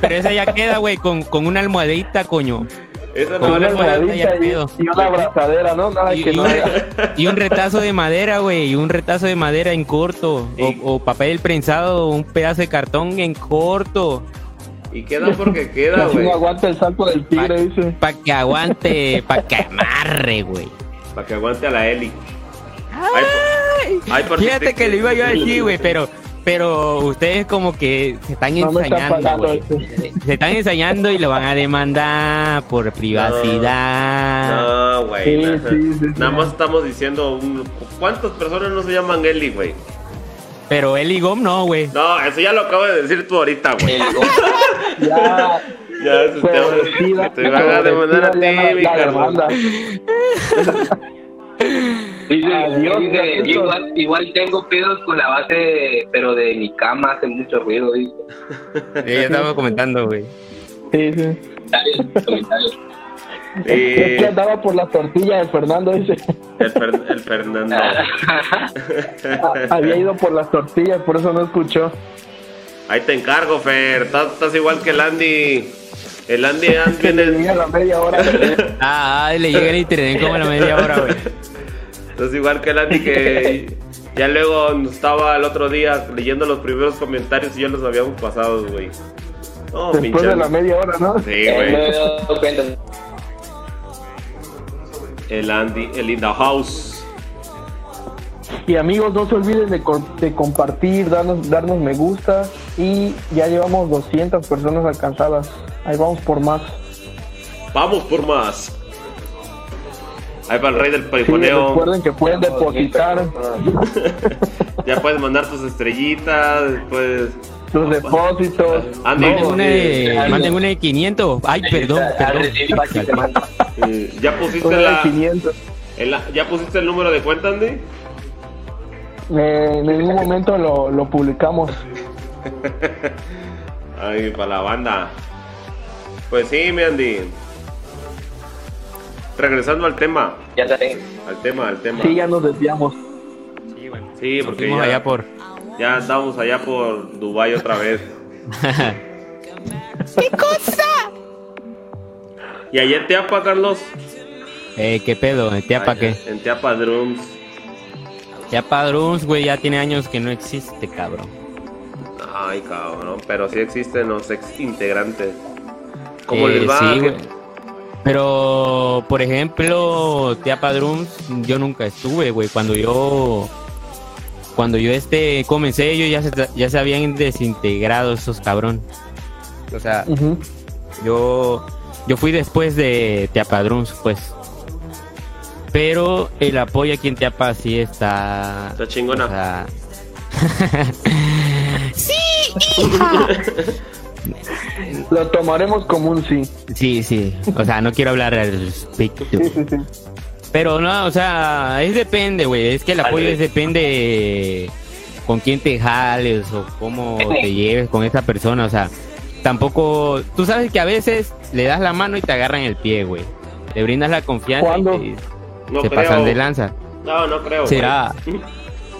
Pero esa ya queda, güey, con, con una almohadita, coño. Esa Con no una es almohadita almohadita ya y, y una abrazadera, ¿no? Nada Y, que y no un, haya. y un retazo de madera, güey, y un retazo de madera en corto. O, o papel prensado, un pedazo de cartón en corto. Y queda porque queda, güey. no aguanta el salto del tigre, dice. Para que aguante, para que amarre, güey. Para que aguante a la Eli. Ay, por- ay, por si Fíjate te- que lo iba yo a decir, güey, pero, pero ustedes como que se están No están ensañando, este. Se están ensañando y lo van a demandar por privacidad. No, güey. Sí, nada. sí, sí, sí. Nada más estamos diciendo. un- ¿Cuántas personas no se llaman Eli, güey? Pero Eli Gom no, güey. No, eso ya lo acabo de decir tú ahorita, güey. Ya, Ya, eso te, te van a demandar a ti, mi demanda. Dice, Adiós, dice, Carlitos. yo igual, igual tengo pedos con la base, pero de mi cama hace mucho ruido, dice. Sí, ya estaba comentando, güey. Sí, sí. Comentarios, comentarios. Es que Eh, andaba por la tortilla de Fernando, dice. el, Fer- el Fernando. Había ido por las tortillas, por eso no escuchó. Ahí te encargo, Fer. Estás, estás igual que el Andy. El Andy Andy Que le la media hora. Ah, ah, le llega el internet como a la media hora, güey. Estás igual que el Andy que ya luego estaba el otro día leyendo los primeros comentarios y ya los habíamos pasado, güey. No, Después de la media hora, ¿no? Sí, me güey. he dado cuenta. El Andy, el In the House. Y amigos, no se olviden de, co- de compartir, darnos, darnos me gusta. Y ya llevamos 200 personas alcanzadas. Ahí vamos por más. Vamos por más. Ahí para el rey del Sí, perifoneo. recuerden que pueden depositar ya puedes mandar tus estrellitas, pues... sus depósitos. Andy, Manden una de, manden una de 500. Ay, perdón, perdón. ¿ya, pusiste Una de la, 500. el- ¿Ya pusiste el número de cuenta, Andy? Eh, en ningún momento lo, lo publicamos. Ay, para la banda. Pues sí, mi Andy. Regresando al tema, Ya saben. al tema, al tema. Sí, ya nos desviamos. Sí, güey. Sí, porque ya, allá por. ya estamos allá por Dubai otra vez. ¿Y allá en Teapa, Carlos? eh, ¿Qué pedo? ¿Teapa Allá, qué? En Teapa Drums. Teapa Drums, güey, ya tiene años que no existe, cabrón. Ay, cabrón, pero sí existen los ex integrantes. ¿Cómo Eh, les va? Sí, güey. Pero, por ejemplo, Teapa Drums, yo nunca estuve, güey. Cuando yo. Cuando yo este comencé, ellos ya se, ya se habían desintegrado esos cabrón. O sea, yo. Yo fui después de Teapa Drums, pues. Pero el apoyo aquí en Teapa sí está. Está chingona. o sea, Lo tomaremos como un sí. sí, sí. O sea, no quiero hablar al respecto. Sí, sí, sí. Pero no, o sea, es depende, güey. Es que el apoyo es depende con quién te jales o cómo te lleves con esa persona. O sea, tampoco. Tú sabes que a veces le das la mano y te agarran el pie, güey. Le brindas la confianza ¿Cuándo? y No te, se creo. pasan de lanza. No, no creo. Será.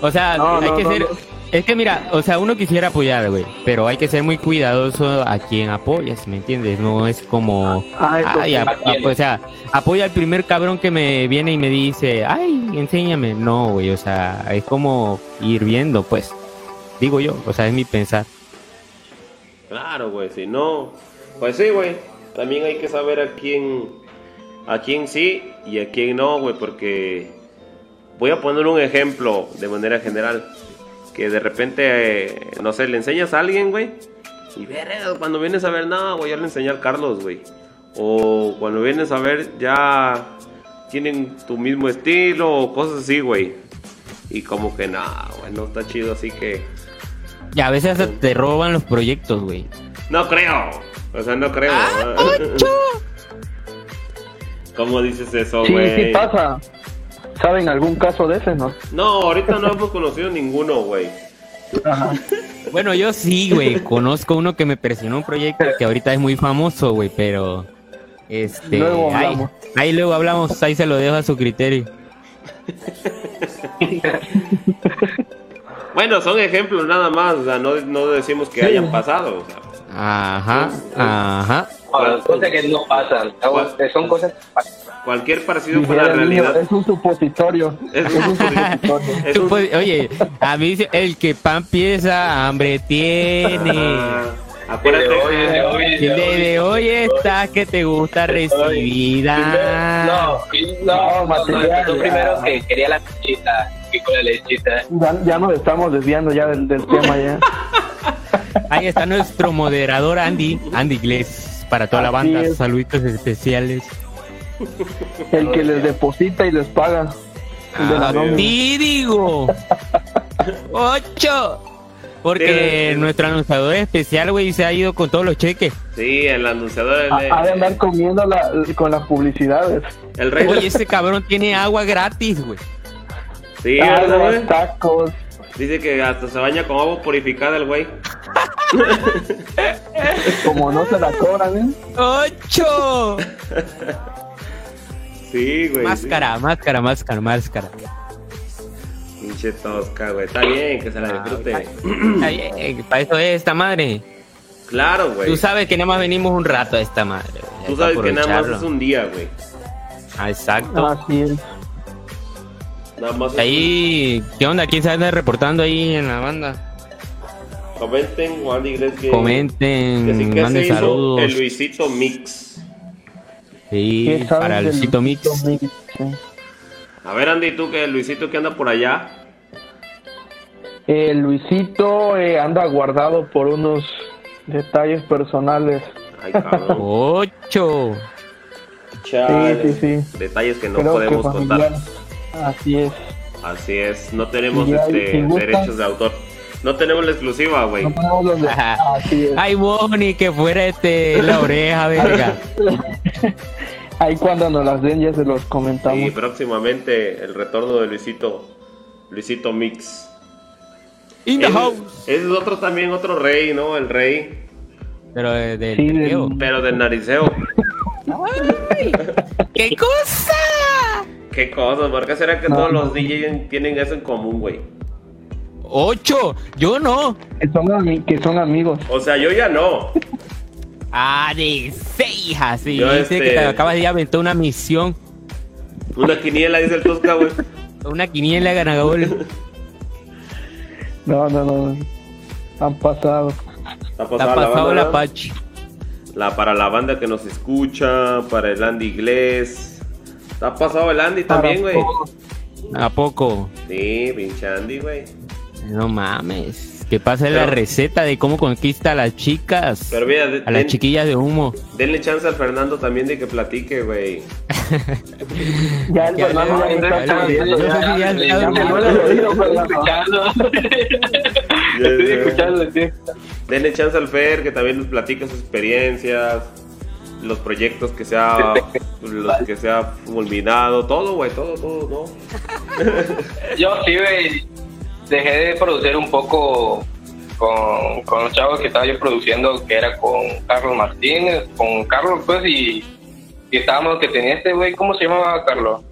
O sea, No, hay no, que no, ser. Es que mira, o sea, uno quisiera apoyar, güey, pero hay que ser muy cuidadoso a quien apoyas, ¿me entiendes? No es como, Ah, eso ay, sí. a- a- o sea, apoya al primer cabrón que me viene y me dice, ay, enséñame. No, güey, o sea, es como ir viendo, pues, digo yo, o sea, es mi pensar. Claro, güey, si no, pues sí, güey. También hay que saber a quién, a quién sí y a quién no, güey, porque voy a poner un ejemplo de manera general. Que de repente, eh, no sé, le enseñas a alguien, güey, y verga, cuando vienes a ver, no, güey, yo le enseñé al Carlos, güey. O cuando vienes a ver, ya tienen tu mismo estilo o cosas así, güey. Y como que nada, güey, no está chido, así que... Y a veces hasta te roban los proyectos, güey. No creo. O sea, no creo. Ah, ¿Cómo dices eso, Sí, güey? sí pasa. ¿Saben algún caso de ese, no? No, ahorita no hemos conocido ninguno, güey. Bueno, yo sí, güey, conozco uno que me presionó un proyecto que ahorita es muy famoso, güey, pero... Este, Luego ahí, hablamos. ahí luego hablamos, ahí se lo dejo a su criterio. Bueno, son ejemplos nada más. O sea, no, no decimos que hayan pasado. o sea. Ajá, ajá. Bueno, cosas que no pasan. Son cosas que pasan. Cualquier parecido con la el realidad. Es un supositorio. Es un supositorio. es un- oye, a mí dice, el que pan piensa, hambre tiene. Ah, acuérdate. Oye, de hoy, Y desde hoy está que te gusta recibida. No, no, no, material, tú ya. primero que quería la lechita, que con la lechita. Ya, ya nos estamos desviando ya del, del tema ya. Ahí está nuestro moderador Andy, Andy Gless, para toda la banda, es. saluditos especiales. El que les deposita y les paga. El de la Ah, digo. Ocho. Porque Sí. nuestro anunciador especial, güey, se ha ido con todos los cheques. Sí, el anunciador. Ha de andar comiendo la- con las publicidades. el rey Oye, del- ese cabrón tiene agua gratis, güey. Sí, ¿verdad, Agua, güey? tacos. Dice que hasta se baña con agua purificada el güey. Como no se la cobran, ¿eh? ¡Ocho! Sí, güey. Máscara, máscara, máscara, máscara. Pinche tosca, güey. Está bien que se la disfrute. Está bien, para eso es esta madre. Claro, güey. Tú sabes que nada más venimos un rato a esta madre. güey. Tú sabes que nada más es un día, güey. Ah, exacto. Así es. Nada más es Ahí, ¿qué onda? ¿Quién se anda reportando ahí en la banda? Comenten, Juan Iglesias, que. Comenten, Que sí que se manden hizo saludos. el Luisito Mix. Sí, ¿Qué saben para Luisito Mix. Luisito Mix? Sí. A ver, Andy, tú que Luisito que anda por allá. Eh, Luisito eh, anda guardado por unos detalles personales. Ay, cabrón. Ocho. Chale. Sí, sí, sí. Detalles que no Creo podemos contar. Así es. Así es, no tenemos ya, este, si gustas- derechos de autor. No tenemos la exclusiva, güey. No es. Ay, Bonnie, que fuera este la oreja, verga. Ahí cuando nos las den ya se los comentamos. Y próximamente el retorno de Luisito. Luisito Mix. In the Ese- house. ese es otro también, otro rey, ¿no? El rey. Pero de- del Sí, del-. Pero del nariceo. ¿Qué cosa? ¿Qué cosas? ¿Por qué será que No, todos no. los DJs tienen eso en común, güey? Ocho. Yo no. Que son, ami- que son amigos. O sea, yo ya no. Ah, de seis, así. Yo, Dice este- que te acabas de aventar una misión. Una quiniela, dice el Tosca, güey. Una quiniela ganagol. No, no, no. Han pasado. Ha pasado la ¿no? Pachi. La, para la banda que nos escucha, para el Andy inglés. Está pasado el Andy también, güey. ¿A poco? Sí, pinche Andy, güey. No mames. Que pase la Pero- receta de cómo conquista a las chicas. Pero mira, de- a las den- chiquillas de humo. denle chance al Fernando también de que platique, güey. Ya el Fernando ya, está perdiendo, ya, Estoy escuchando. Denle chance al Fer que también nos platique sus experiencias, los proyectos que se ha, los que se ha fulminado, todo, güey, todo, todo, ¿no? Yo sí, güey, dejé de producir un poco con, con los chavos que estaba yo produciendo, que era con Carlos Martínez, con Carlos, pues, y, y estábamos, que tenía este güey, ¿cómo se llamaba Carlos?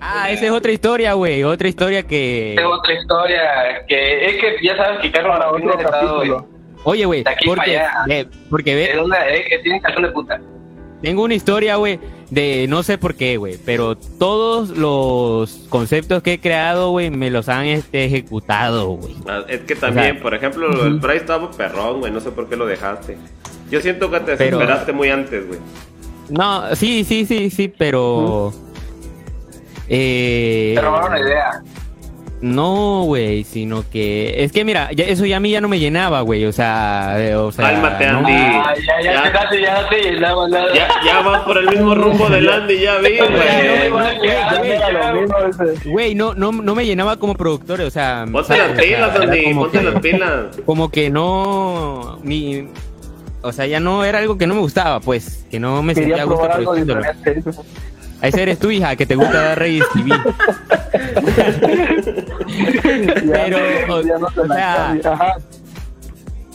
Ah, esa es otra historia, güey. Otra historia que. Es otra historia, que es que ya sabes que Carlos Para Martínez otro ha estado capítulo. Oye, güey. Porque, allá. porque ve, es una, es que tiene calzón de puta. tengo una historia, güey, de no sé por qué, güey. Pero todos los conceptos que he creado, güey, me los han este, ejecutado, güey. Ah, Es que también, O sea, por ejemplo, lo del Price estaba perrón, güey, no sé por qué lo dejaste. Yo siento que te Pero- desesperaste muy antes, güey. No, sí, sí, sí, sí, pero. Eh, Te robaron la idea. No, güey, sino que es que mira, ya- eso ya a mí ya no me llenaba, güey, o sea, eh, o sea, Cálmate, no- Andy. Ah, ya, ya, Ya. te daste, ya te llenaba nada. Ya, ya va por el mismo rumbo del Andy, ya vi, Ya, güey. no, güey, no, no, no me llenaba como productor, o sea, Ponte las pilas, Andy, como ponte que- las pilas. Como que no, ni, o sea, ya no era algo que no me gustaba, pues, que no me sentía Quería a gusto produciéndolo. Diferente. A ese eres tú, hija, que te gusta dar Reyes TV. Pero, o- ya no o sea,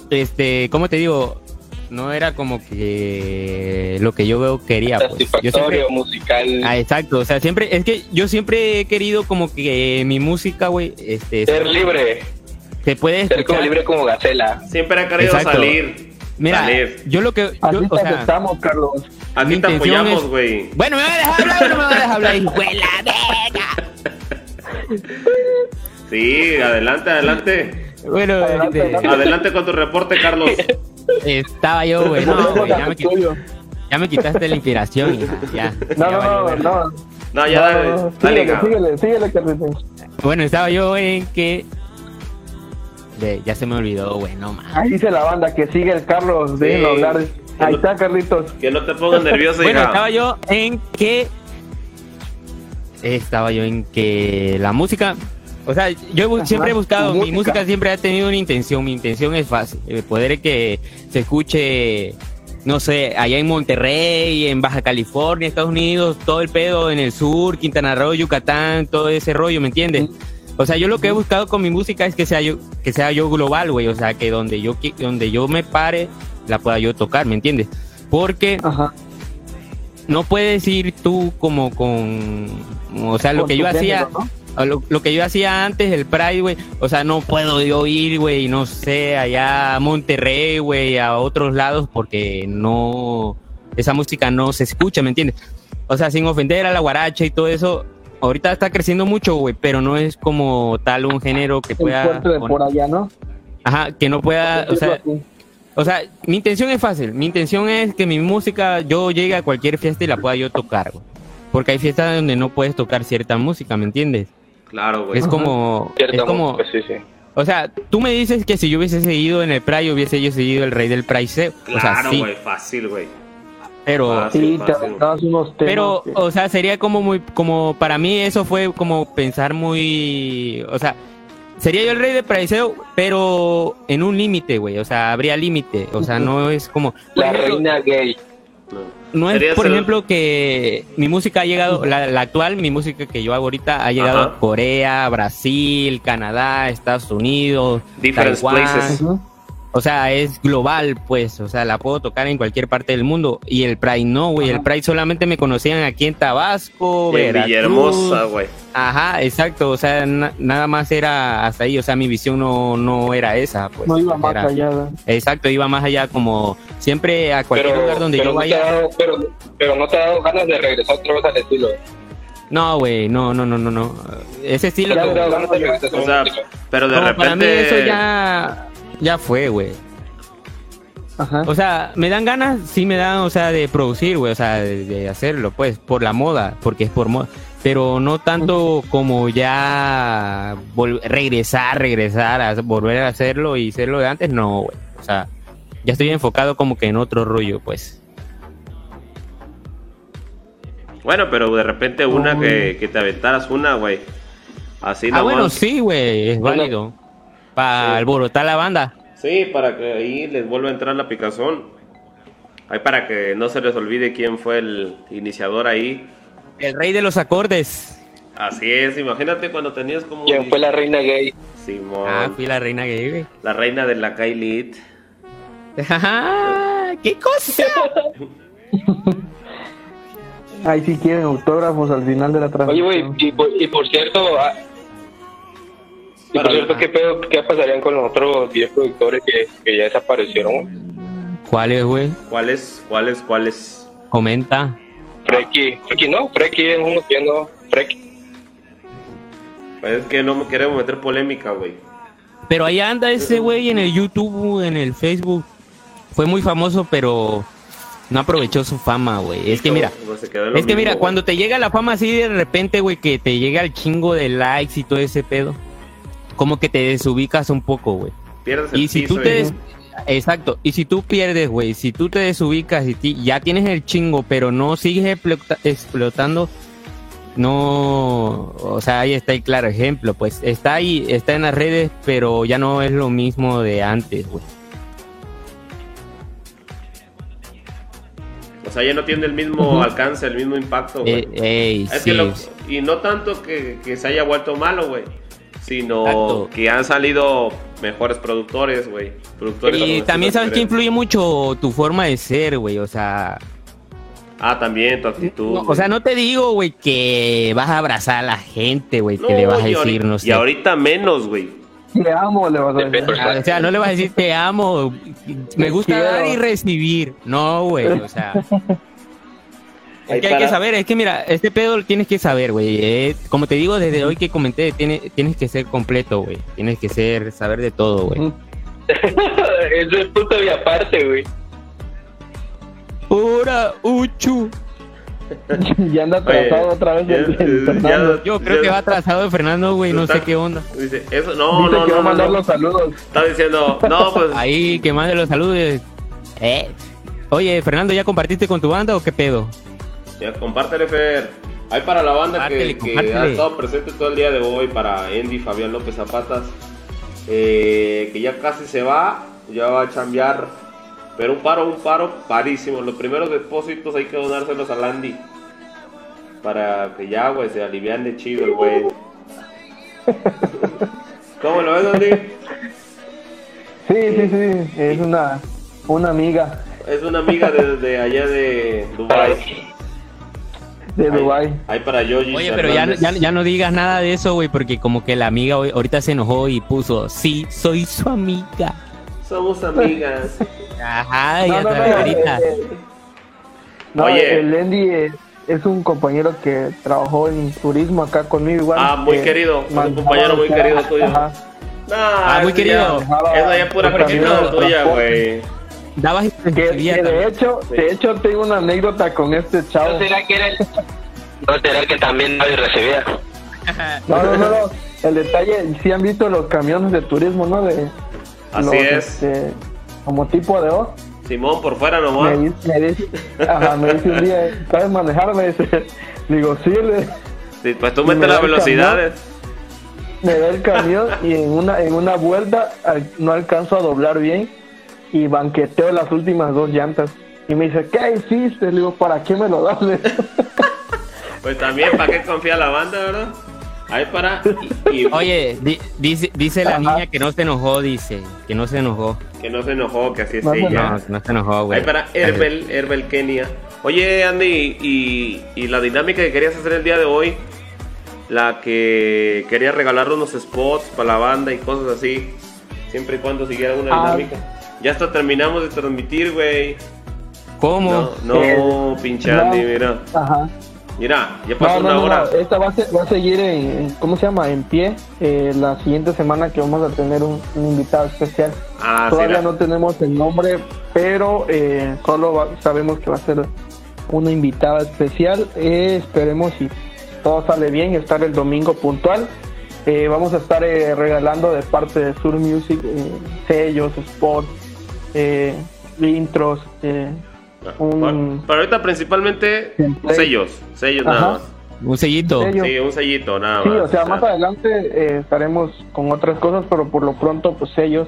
este, ¿cómo te digo? No era como que lo que yo veo quería, pues. Yo siempre, Satisfactorio, musical. ah, exacto, o sea, siempre, es que yo siempre he querido como que mi música, güey, este, Ser libre. se puede Ser como escuchar. libre como gacela. Siempre ha querido Exacto. salir. Mira, salir. yo lo que, yo, Así o te sea, aceptamos, Carlos. Mi te apoyamos, es- güey. bueno, ¿me va a dejar hablar o no me va a dejar hablar? Hijo de la verga. Sí, adelante, adelante. Bueno, Adelante, este, adelante. Adelante con tu reporte, Carlos. estaba yo, güey, no, güey, ya me, quit- ya me quitaste la inspiración, hija, ya. No, ya no, no, no. No, ya dale, no, no. dale, Síguele, síguele, síguele, Carlitos. Bueno, estaba yo en que... de- ya se me olvidó, güey, no mames. Ahí dice la banda que sigue el Carlos. Déjenlo Sí. hablar. Ahí está, Carlitos. Que no te pongas nervioso, Bueno, hija. estaba yo en que... Estaba yo en que la música... O sea, yo Ajá, siempre he buscado, mi música. música siempre ha tenido una intención, mi intención es fácil, eh, poder que se escuche, no sé, allá en Monterrey, en Baja California, Estados Unidos, todo el pedo en el sur, Quintana Roo, Yucatán, todo ese rollo, ¿me entiendes? O sea, yo lo que he buscado con mi música es que sea yo, que sea yo global, güey, o sea, que donde yo, donde yo me pare, la pueda yo tocar, ¿me entiendes? Porque Ajá. no puedes ir tú como con, o sea, lo Con que tu yo hacía, género, ¿no? o lo, lo que yo hacía antes, el Pride, güey, o sea, no puedo yo ir, güey, no sé, allá a Monterrey, güey, a otros lados, porque no, esa música no se escucha, ¿me entiendes? O sea, sin ofender a la guaracha y todo eso, ahorita está creciendo mucho, güey, pero no es como tal un género que pueda, de por allá, ¿no? ajá, que no pueda, o sea, o sea, mi intención es fácil. Mi intención es que mi música yo llegue a cualquier fiesta y la pueda yo tocar, güey. Porque hay fiestas donde no puedes tocar cierta música, ¿me entiendes? Claro, güey. Es como, Cierta es como, música, sí, sí. o sea, tú me dices que si yo hubiese seguido en el Pride, hubiese yo seguido el Rey del Pride. O sea, Claro, sí. güey, fácil, güey. Pero, Fácil, Sí, te fácil. aventabas unos temas. pero, que- o sea, sería como muy, como para mí eso fue como pensar muy, o sea, sería yo el rey de Praiseo, pero en un límite, güey, o sea, habría límite, o sea, no es como, La ejemplo, reina gay. No. es, por ejemplo, que mi música ha llegado, la, la actual, mi música que yo hago ahorita ha llegado Ajá. a Corea, Brasil, Canadá, Estados Unidos, Different Taiwán, places. O sea, es global, pues. O sea, la puedo tocar en cualquier parte del mundo. Y el Pride no, güey. El. Pride solamente me conocían aquí en Tabasco, en Veracruz. Villahermosa, güey. Ajá, exacto. O sea, na- nada más era hasta ahí. O sea, mi visión no, no era esa, pues. No iba más Era- allá. ¿verdad? Exacto, iba más allá como siempre a cualquier Pero, lugar donde pero yo no vaya. dado- pero, pero no te ha dado ganas de regresar otra vez al estilo. No, güey, no, no, no, no, no. Ese estilo Ya como- te ha dado ganas de regresar O al sea, pero de no, repente. para mí eso ya, ya fue, güey. Ajá. O sea, me dan ganas, sí me dan, o sea, de producir, güey, o sea, de, de hacerlo, pues, por la moda, porque es por moda. Pero no tanto como ya regresar, regresar, a volver a hacerlo y hacerlo de antes, no, güey. O sea, ya estoy enfocado como que en otro rollo, pues. Bueno, pero de repente una que, que te aventaras una, güey. Así ah, nomás. bueno, sí, güey, es Bueno. Para Sí. alborotar la banda. Sí, para que ahí les vuelva a entrar la picazón. Ahí para que no se les olvide quién fue el iniciador ahí. El rey de los acordes. Así es, imagínate cuando tenías como... ¿Quién fue la reina gay? Simón, Ah, fui la reina gay, güey. la reina de la Kailit. Ajá, ¿Qué cosa? Ahí sí quieren autógrafos al final de la Oye, transmisión. güey, y, por- y por cierto, ah, y por cierto, ¿qué, pedo, ¿qué pasarían con los otros 10 productores que, que ya desaparecieron? güey? ¿Cuál es, güey? ¿Cuáles? ¿Cuáles? ¿Cuáles? Comenta. Freki, Freki no, Freki es uno que no, Freki. Pues es que no me queremos meter polémica, güey. Pero ahí anda ese güey en el YouTube, en el Facebook. Fue muy famoso, pero no aprovechó su fama, güey. Es que mira, Pues es que mira, cuando te llega la fama así de repente, güey, que te llega el chingo de likes y todo ese pedo, como que te desubicas un poco, güey. Pierdes el Y si tú te des... Exacto, y si tú pierdes, güey, si tú te desubicas y ti- ya tienes el chingo, pero no sigues explota- explotando, no, o sea, ahí está el claro ejemplo, pues está ahí, está en las redes, pero ya no es lo mismo de antes, güey. O sea, ya no tiene el mismo alcance, el mismo impacto, güey. Eh, Es sí, que lo- sí. y no tanto que, que se haya vuelto malo, güey. Sino Exacto. que han salido mejores productores, güey. Productores Y también sabes que influye mucho tu forma de ser, güey, o sea, Ah, también tu actitud. no, o sea, no te digo, güey, que vas a abrazar a la gente, güey, No, que le vas a decir, ahorita- no sé. Y ahorita menos, güey. Te amo, le vas a decir. O sea, no le vas a decir te amo, me gusta quiero. dar y recibir. No, güey, o sea. Es que hay que saber, es que mira, este pedo lo tienes que saber, güey. eh, como te digo desde hoy que comenté, tiene, tienes que ser completo, güey. Tienes que ser, saber de todo, güey. Eso es punto y aparte, güey. Pura uchu. ya anda atrasado Oye, otra vez ya- el ya-. Yo creo Ya- que va atrasado de Fernando, güey, no Está- sé qué onda. Dice, eso, no, Dice no, que va no, a no, mandar no. los saludos. Está diciendo, no, pues. Ahí, que mande los saludos. Eh. Oye, Fernando, ¿ya compartiste con tu banda o qué pedo? Ya, compártele, Fer. Hay para la banda que, Compártele, que ha estado presente todo el día de hoy, para Andy, Fabián López Zapatas, eh, que ya casi se va, ya va a chambear, pero un paro, un paro parísimo. Los primeros depósitos hay que donárselos a Landy, para que ya, güey, se aliviane chido el güey. ¿Cómo lo ves, Andy? Sí, sí, sí. Es una, una amiga Es una amiga de, de allá de Dubai. de Dubai. Hay para Yoji. Oye, pero ya, ya, ya no digas nada de eso, güey, porque como que la amiga hoy- ahorita se enojó y puso, sí, soy su amiga. Somos amigas. Ajá, No, ya no, está, no, ahorita. eh, no, Oye. el Andy eh, es un compañero que trabajó en turismo acá conmigo igual. Ah, muy eh, querido, es un compañero muy querido tuyo. ajá. No, Ah, muy querido. Esa ya es pura cochina tuya, güey. Dabas Que, de hecho, de hecho tengo una anécdota con este ¿No chavo. será que era el... ¿No será que también nadie recibía? No, no, no, no. El detalle, si han visto los camiones de turismo, ¿no? De Así los, es. este, como tipo de O. Simón, por fuera nomás. Me, dice- me dice, ajá, me dice un día, ¿sabes manejar? Me dice, digo, sí, le, Sí, pues tú me metes las el velocidades. me da el camión y en una, en una vuelta al- no alcanzo a doblar bien y banqueteo las últimas dos llantas. Y me dice, ¿qué hiciste? Le digo, ¿para qué me lo das? Pues también, ¿para qué confía la banda, verdad? Ahí para. Y, y- Oye, di- dice, dice la Ajá. niña que no se enojó, dice. Que no se enojó. que no se enojó, que así es No ella. No, que no se enojó, güey. Ahí para Herbel, Herbel Kenia. Oye, Andy, y, y la dinámica que querías hacer el día de hoy, la que quería regalar unos spots para la banda y cosas así, siempre y cuando siguiera una Ah. dinámica. Ya hasta terminamos de transmitir, güey. ¿Cómo? No, no, pinche Andy, No. mira. Ajá. Mira, ya pasó No, no, una no, hora. no, esta va a, se- va a seguir en, en- ¿cómo se llama? En pie. eh, la siguiente semana que vamos a tener un, un invitado especial. Ah, Todavía será. no tenemos el nombre, pero eh, solo va- sabemos que va a ser una invitada especial. Eh, esperemos si todo sale bien, estar el domingo puntual. Eh, vamos a estar eh, regalando de parte de Sur Music eh, sellos, spots, eh, intros. eh, un- Bueno, Pero ahorita principalmente sellos, sellos Ajá. nada más. Un sellito. sello. Sí, un sellito nada Sí, más. o sea, más adelante eh, estaremos con otras cosas, pero por lo pronto, pues ellos.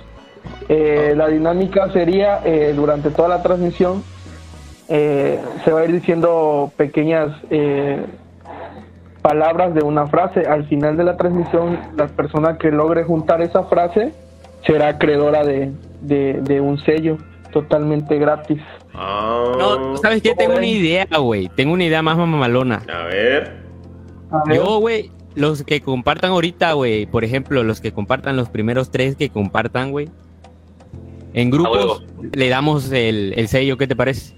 Eh, la dinámica sería eh, durante toda la transmisión, eh, se va a ir diciendo pequeñas eh, palabras de una frase. Al final de la transmisión, la persona que logre juntar esa frase será acreedora de, de, de un sello totalmente gratis. Ah, No, ¿sabes qué? Tengo una idea, güey. Tengo una idea más mamalona. A ver. A ver, Yo, güey, los que compartan ahorita, güey, por ejemplo, los que compartan los primeros tres que compartan, güey, en grupos le damos el, el sello, ¿qué te parece?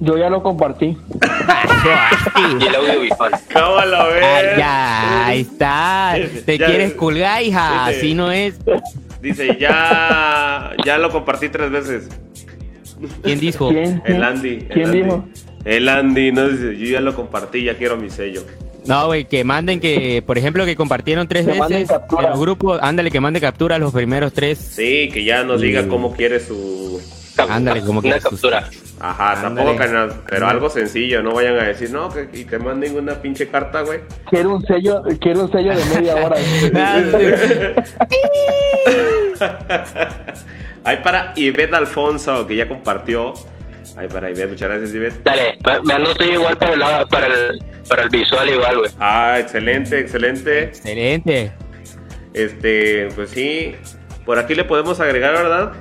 yo ya lo compartí. Y el audiovisual. Cábala, a Ah, ya, ahí está. Te Ya. quieres colgar, hija. Sí, sí. Así no es. Dice, ya, ya lo compartí tres veces. ¿Quién dijo? ¿Quién? El Andy. el ¿Quién Andy. dijo? El Andy, no dice, yo ya lo compartí, ya quiero mi sello. No, güey, que manden que, por ejemplo, que compartieron tres Que manden veces captura. en los grupos. Ándale, que mande captura a los primeros tres. Sí, que ya nos diga cómo quiere su. Ándale, como que Una captura. Ajá, Ándale. tampoco que na- pero algo sencillo, no vayan a decir, no, que y te manden una pinche carta, güey. Quiero un sello, quiero un sello de media hora. Ah, Ahí para Ivette Alfonso, que ya compartió. Ahí para Ivette, muchas gracias, Ivette. Dale, me, anoto yo igual para el, para el, para el visual igual, güey. Ah, excelente, excelente. Excelente. Este, pues sí. Por aquí le podemos agregar, ¿verdad?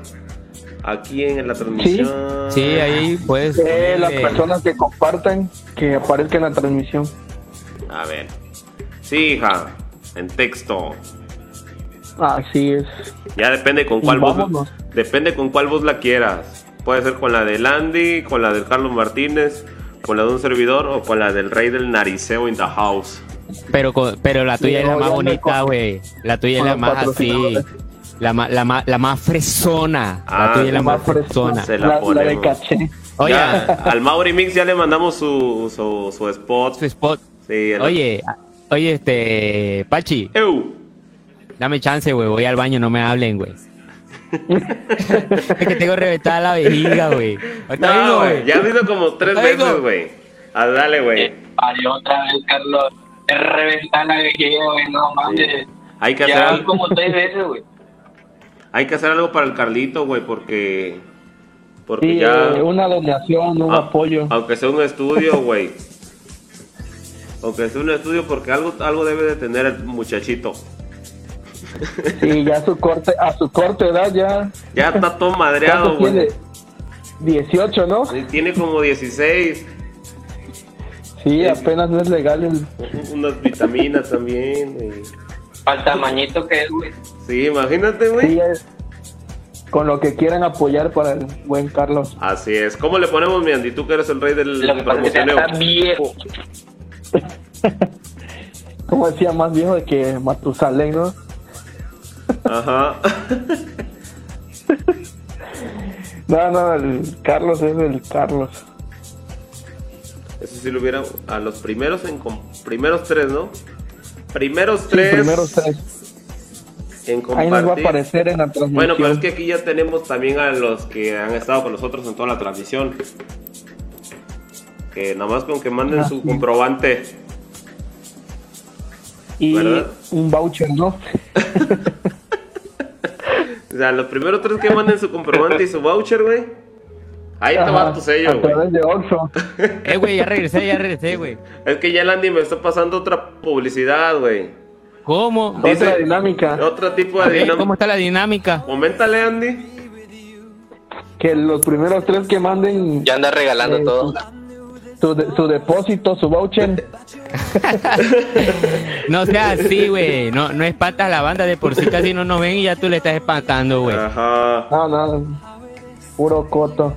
Aquí en la transmisión. Sí, ahí puedes. Eh, las personas que compartan, que aparezcan en la transmisión. A ver. Sí, hija. En texto. Así es. Ya depende con cuál voz. Depende con cuál voz la quieras. Puede ser con la del Andy, con la del Carlos Martínez, con la de un servidor o con la del rey del nariceo in the house. Pero, pero la tuya Sí, es la más bonita, güey. La tuya es la más así. La, ma- la, ma- la más fresona. Ah, la tuya más fresona. Se la la, la de caché. Oye, Ya, al Mauri Mix ya le mandamos su, su, su spot. su spot. Sí, el- Oye, oye, este. Pachi, Eu. dame chance, güey. Voy al baño, no me hablen, güey. es que tengo reventada la vejiga, güey. No, güey. Ya has ido como tres veces, güey. Ah, dale, güey. Eh, Vale, otra vez, Carlos. Es reventar la vejiga, güey, no mames. Hay que hacer Ya como tres veces, güey. Hay que hacer algo para el Carlito, güey, porque. Porque Sí, ya. eh, una donación, un Ah, apoyo. Aunque sea un estudio, güey. Aunque sea un estudio, porque algo, algo debe de tener el muchachito. Sí, ya a su corte, a su corte edad ya. Ya está todo madreado, güey. 18, ¿no? Sí, Tiene como 16. Sí, apenas no es legal el... Unas vitaminas también. güey. Al tamañito que es, güey. Sí, imagínate, Sí, güey. es- con lo que quieran apoyar para el buen Carlos. Así es. ¿Cómo le ponemos, mi Andy? Tú que eres el rey del Lo que pasa es que promocioneo. está viejo. Como decía, más viejo de que Matusalén, ¿no? Ajá. No, no, el Carlos es el Carlos. Eso sí lo hubiera. A los primeros en primeros tres, ¿no? Primeros Sí, tres. primeros tres. En Ahí nos va a aparecer en la transmisión. Bueno, pero es que aquí ya tenemos también a los que han estado con nosotros en toda la transmisión. Que nada más con que manden Ah, su sí. comprobante. y ¿verdad? un voucher, ¿no? O sea, los primeros tres que manden su comprobante y su voucher, güey. Ahí te va tu sello, güey. de Oxxo. Eh, güey, ya regresé, ya regresé, güey. Es que ya el Andy me está pasando otra publicidad, güey. ¿Cómo? Dice- Otra dinámica. Otro tipo de ver, ¿Cómo dinámica. está la dinámica? Coméntale, Andy. Que los primeros tres que manden Ya anda regalando eh, todo. su, de- su depósito, su voucher. No sea así, güey. No, no espantas a la banda de por sí casi no nos ven y ya tú le estás espantando, güey. Ajá. No, no. Puro coto.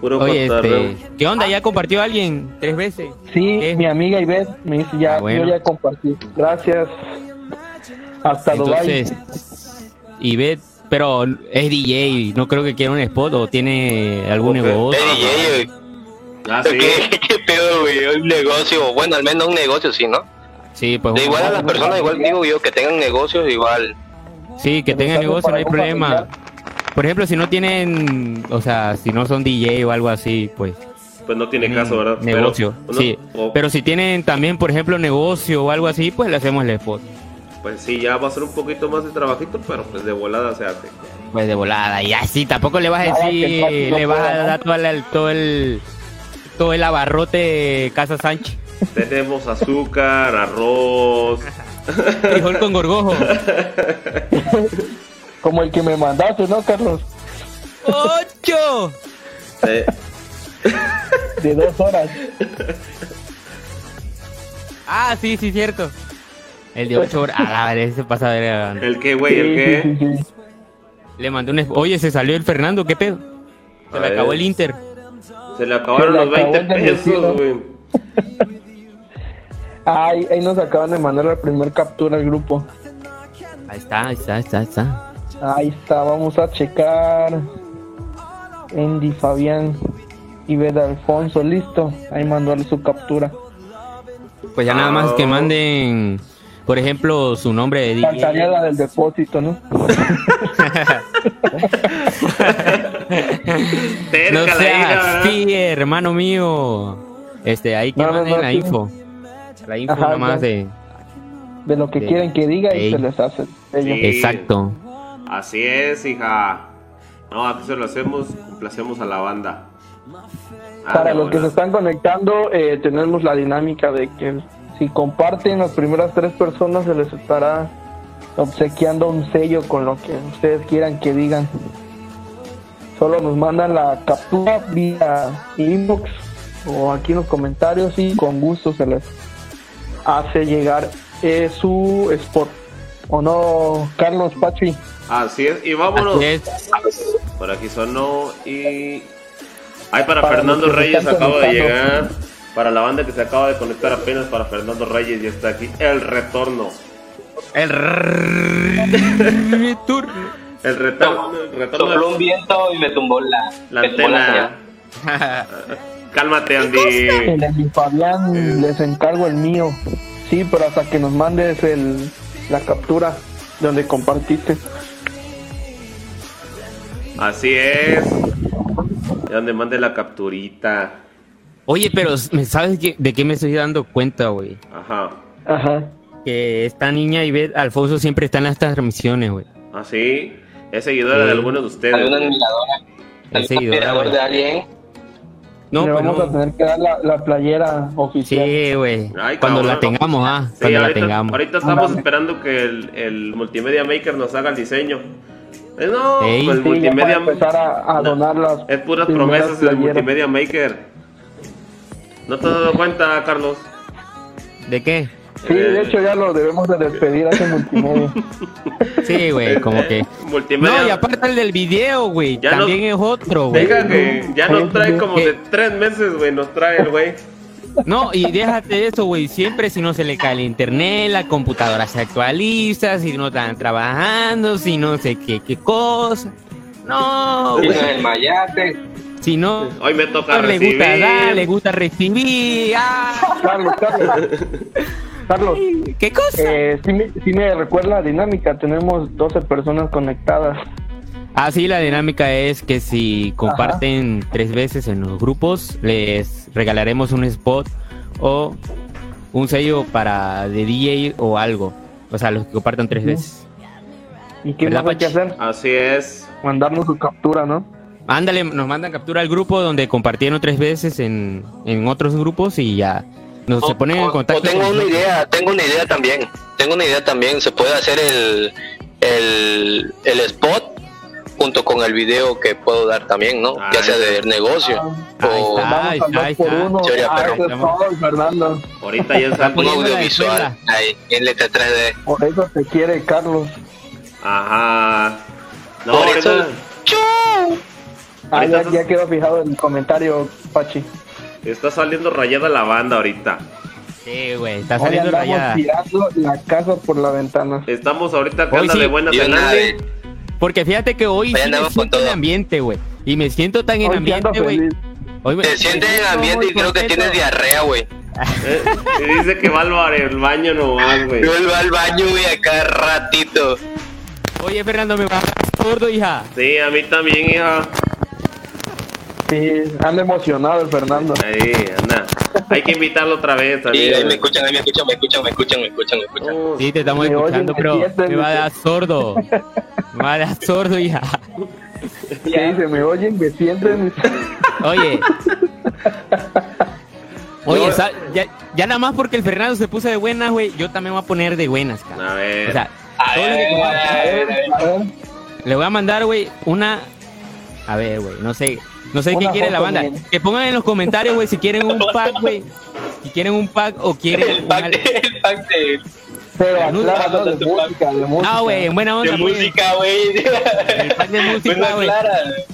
Puro Oye, este, ¿qué onda? ¿Ya compartió alguien tres veces? Sí, ¿Qué? mi amiga Ivette me dice ya, Ah, bueno. yo ya compartí. Gracias. Hasta Entonces, Dubai. ve, pero es DJ, no creo que quiera un spot o tiene algún Ok. negocio. Eh, DJ, güey. Ah, sí. ¿Qué, qué pedo, güey? Un negocio. Bueno, al menos un negocio, sí, ¿no? Sí, pues De igual a las personas, igual digo yo, que tengan negocios, igual. sí, que tengan nos negocio, no hay problema. familiar. Por ejemplo, si no tienen, o sea, si no son DJ o algo así, pues Pues no tiene caso, ¿verdad? Negocio, Pero, sí. o- Pero si tienen también, por ejemplo, negocio o algo así, pues le hacemos el spot. Pues sí, ya va a ser un poquito más de trabajito, pero pues de volada se hace. Pues de volada, y así, tampoco le vas a decir, no le vas a dar todo el, todo el, todo el abarrote Casa Sánchez. Tenemos azúcar, arroz. Frijol con gorgojo. Como el que me mandaste, ¿no, Carlos? ¡Ocho! eh, De dos horas. Ah, sí, sí, cierto. El de 8 horas. Ah, la verdad, se pasa a ver. ¿El qué, güey? ¿El qué? sí, sí, sí. Le mandé un. Oye, se salió el Fernando, ¿qué pedo? Se A le ver. acabó el Inter. Se le acabaron Se le los 20 acabó el pesos, güey. Ay, ahí nos acaban de mandar la primer captura al grupo. Ahí está, ahí está, ahí está, ahí está. Ahí está, vamos a checar. Andy Fabián y Veda Alfonso, listo. Ahí mandó su captura. Pues ya nada más que manden, por ejemplo, su nombre de Faltaría DJ. la del depósito, ¿no? No seas así, hermano mío. Este, ahí que No, manden no, la sí. info. La info Ajá, nada más de. De lo que quieren que diga y Ey. se les hace. Sí. Exacto. Así es, hija. No, aquí se lo hacemos, complacemos a la banda. Ah, Para los que se están conectando, eh, tenemos la dinámica de que si comparten las primeras tres personas, se les estará obsequiando un sello con lo que ustedes quieran que digan. Solo nos mandan la captura vía inbox o aquí en los comentarios y con gusto se les hace llegar eh, su spot. ¿O no, Carlos Pachi? Así es, y vámonos. Así es. Por aquí sonó y. Ay, para, Para Fernando Reyes acaba de llegar. Para la banda que se acaba de conectar apenas, para Fernando Reyes ya está aquí. El retorno. El r- tour. El retorno. El retorno Sopló un viento y me tumbó la, la me tumbó la antena. Cálmate, Andy. El Andy Fabián les encargo el mío. Sí, pero hasta que nos mandes el, la captura donde compartiste. Así es. De donde mande la capturita. Oye, pero ¿sabes qué- de qué me estoy dando cuenta, güey? Ajá. Ajá. Que esta niña Ivette Alfonso siempre está en las transmisiones, güey. Así. Es seguidora Sí. de algunos de ustedes. Alguna güey. admiradora, Es seguidora, de alguien. No, Le pues vamos no. a tener que dar la, la playera oficial. Sí, güey. Cuando la tengamos, ah. Sí, Cuando la ahorita, tengamos. ahorita estamos esperando que el, el Multimedia Maker nos haga el diseño. Eh, no, Ey. pues el Sí, ya Multimedia empezar a, a No, donar las Es puras promesas del. Multimedia Maker. ¿No te has dado cuenta, Carlos? ¿De qué? Sí, de hecho ya lo debemos de despedir hace multimedia. Sí, güey, como que. Multimedia. No, y aparte el del video, güey. Ya También es otro, güey. Deja que ya nos trae como de tres meses, güey. Nos trae el güey. No, y déjate eso, güey. Siempre si no se le cae el internet, la computadora se actualiza, si no están trabajando, si no sé qué, qué cosa. No, güey. no es el mayate. Si no, Hoy me toca no le recibir. gusta dar, le gusta recibir. Ah. Carlos, Carlos. Carlos, ¿Qué cosa? eh, sí, me, sí me recuerda la dinámica. Tenemos 12 personas conectadas. Ah, sí, la dinámica es que si comparten tres veces en los grupos, les regalaremos un spot o un sello para de DJ o algo. O sea, los que compartan tres veces. ¿Y qué ¿Verdad, más hay que hacer? Así es. Mandarnos su captura, ¿no? Ándale, nos mandan captura al grupo donde compartieron tres veces en, en otros grupos y ya. Nos se O- ponen en contacto. o tengo con una nosotros. idea, tengo una idea también. Tengo una idea también. Se puede hacer el, el, el spot junto con el video que puedo dar también, ¿no? Ah, ya sea de negocio Ahí o está. Ahí está, por uno. Sería Ah, Fernando. Ahorita ya está. un audiovisual ahí en letra 3D. Por eso te quiere Carlos. Ajá. No, Por ahorita- eso- Ah, Ahorita ya, ya quedó fijado el comentario, Pachi. está saliendo rayada la banda ahorita. Sí, güey, está saliendo rayada. tirando la casa por la ventana. Estamos ahorita Hoy anda sí. de buenas Porque fíjate que hoy Hoy sí me siento en ambiente, güey. Y me siento tan en Hoy ambiente, güey. feliz. Hoy me- Te sientes en ambiente y creo que tienes diarrea, güey. Eh, y dice que va al bar- el baño nomás, güey. Yo iba al baño, güey, a cada ratito. Oye, Fernando, me vas sordo, hija. Sí, a mí también, hija. Sí, anda emocionado el Fernando. Ahí, anda. Hay que invitarlo otra vez ahí me escuchan, ahí me escuchan, me escuchan, me escuchan, me escuchan, me escuchan. Oh, Sí, te estamos escuchando, me pero me va a dar sordo. Me va a dar sordo, hija. ¿Qué dice? ¿Me oyen? ¿Me sienten? Oye. Oye, ya, ya nada más porque el Fernando se puso de buenas, güey, yo también voy a poner de buenas, cabrón. A ver. O sea, A todo lo que ver, compartan, a ver, a ver. A ver, le voy a mandar, güey, una... A ver, güey, no sé, no sé qué Una quiere la banda. Que pongan en los comentarios, güey, si quieren un pack, güey. Si quieren un pack o quieren... El una- pack de, el pack de, pero música, de música. Ah, güey, en buena onda, de pues. música, güey. El pack de música, güey.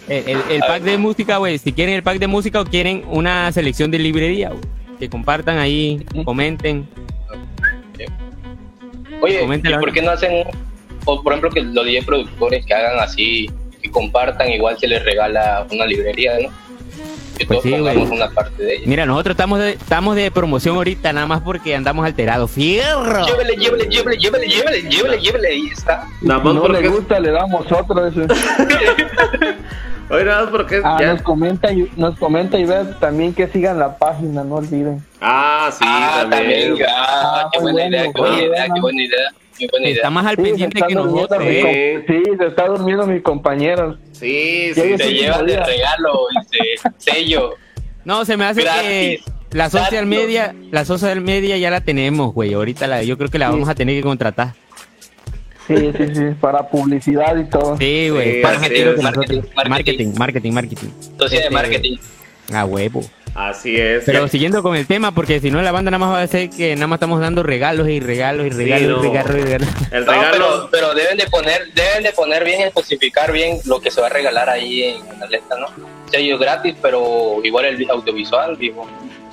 El, el- el pack de música, güey. Si quieren el pack de música o quieren una selección de librería, güey. Que compartan ahí, comenten. Oye, Coméntala. ¿y por qué no hacen, o por ejemplo, que los DJ productores que hagan así, que compartan, igual se les regala una librería, ¿no? Que Pues todos sí, pongamos una parte de ella. Mira, nosotros estamos de, estamos de promoción ahorita, nada más porque andamos alterados. ¡Fierro! Llévele, llévele, llévele, llévele, llévele, llévele, llévele, ahí está. Nada más no porque. le gusta, le damos otro. Ese. Oye, nada más porque. Ah, ya- nos comenta y nos comenta y ve también que sigan la página, no olviden. Ah, sí, ah, también. también. Ah, Ah, qué buena idea, bueno, idea, qué buena idea. Qué buena idea. Está más al Sí, pendiente que nosotros, ¿eh? Sí, se está durmiendo mi compañero. Sí, sí. Te sí, llevan de regalo, este, sello. No, se me hace que la social media, la social media ya la tenemos, güey. Ahorita la, yo creo que la vamos a tener que contratar. Sí, sí, sí, para publicidad y todo. Sí, güey. Sí, marketing, Marketing, marketing, marketing, marketing. Sociedad de Este, marketing. A huevo. Así es. Pero siguiendo con el tema, porque si no la banda nada más va a ser que nada más estamos dando regalos y regalos y regalos no. y regalos y regalos. el No, regalo. pero, pero deben de poner, deben de poner bien, especificar bien lo que se va a regalar ahí en la letra, ¿no? Sello gratis, pero igual el audiovisual, digo.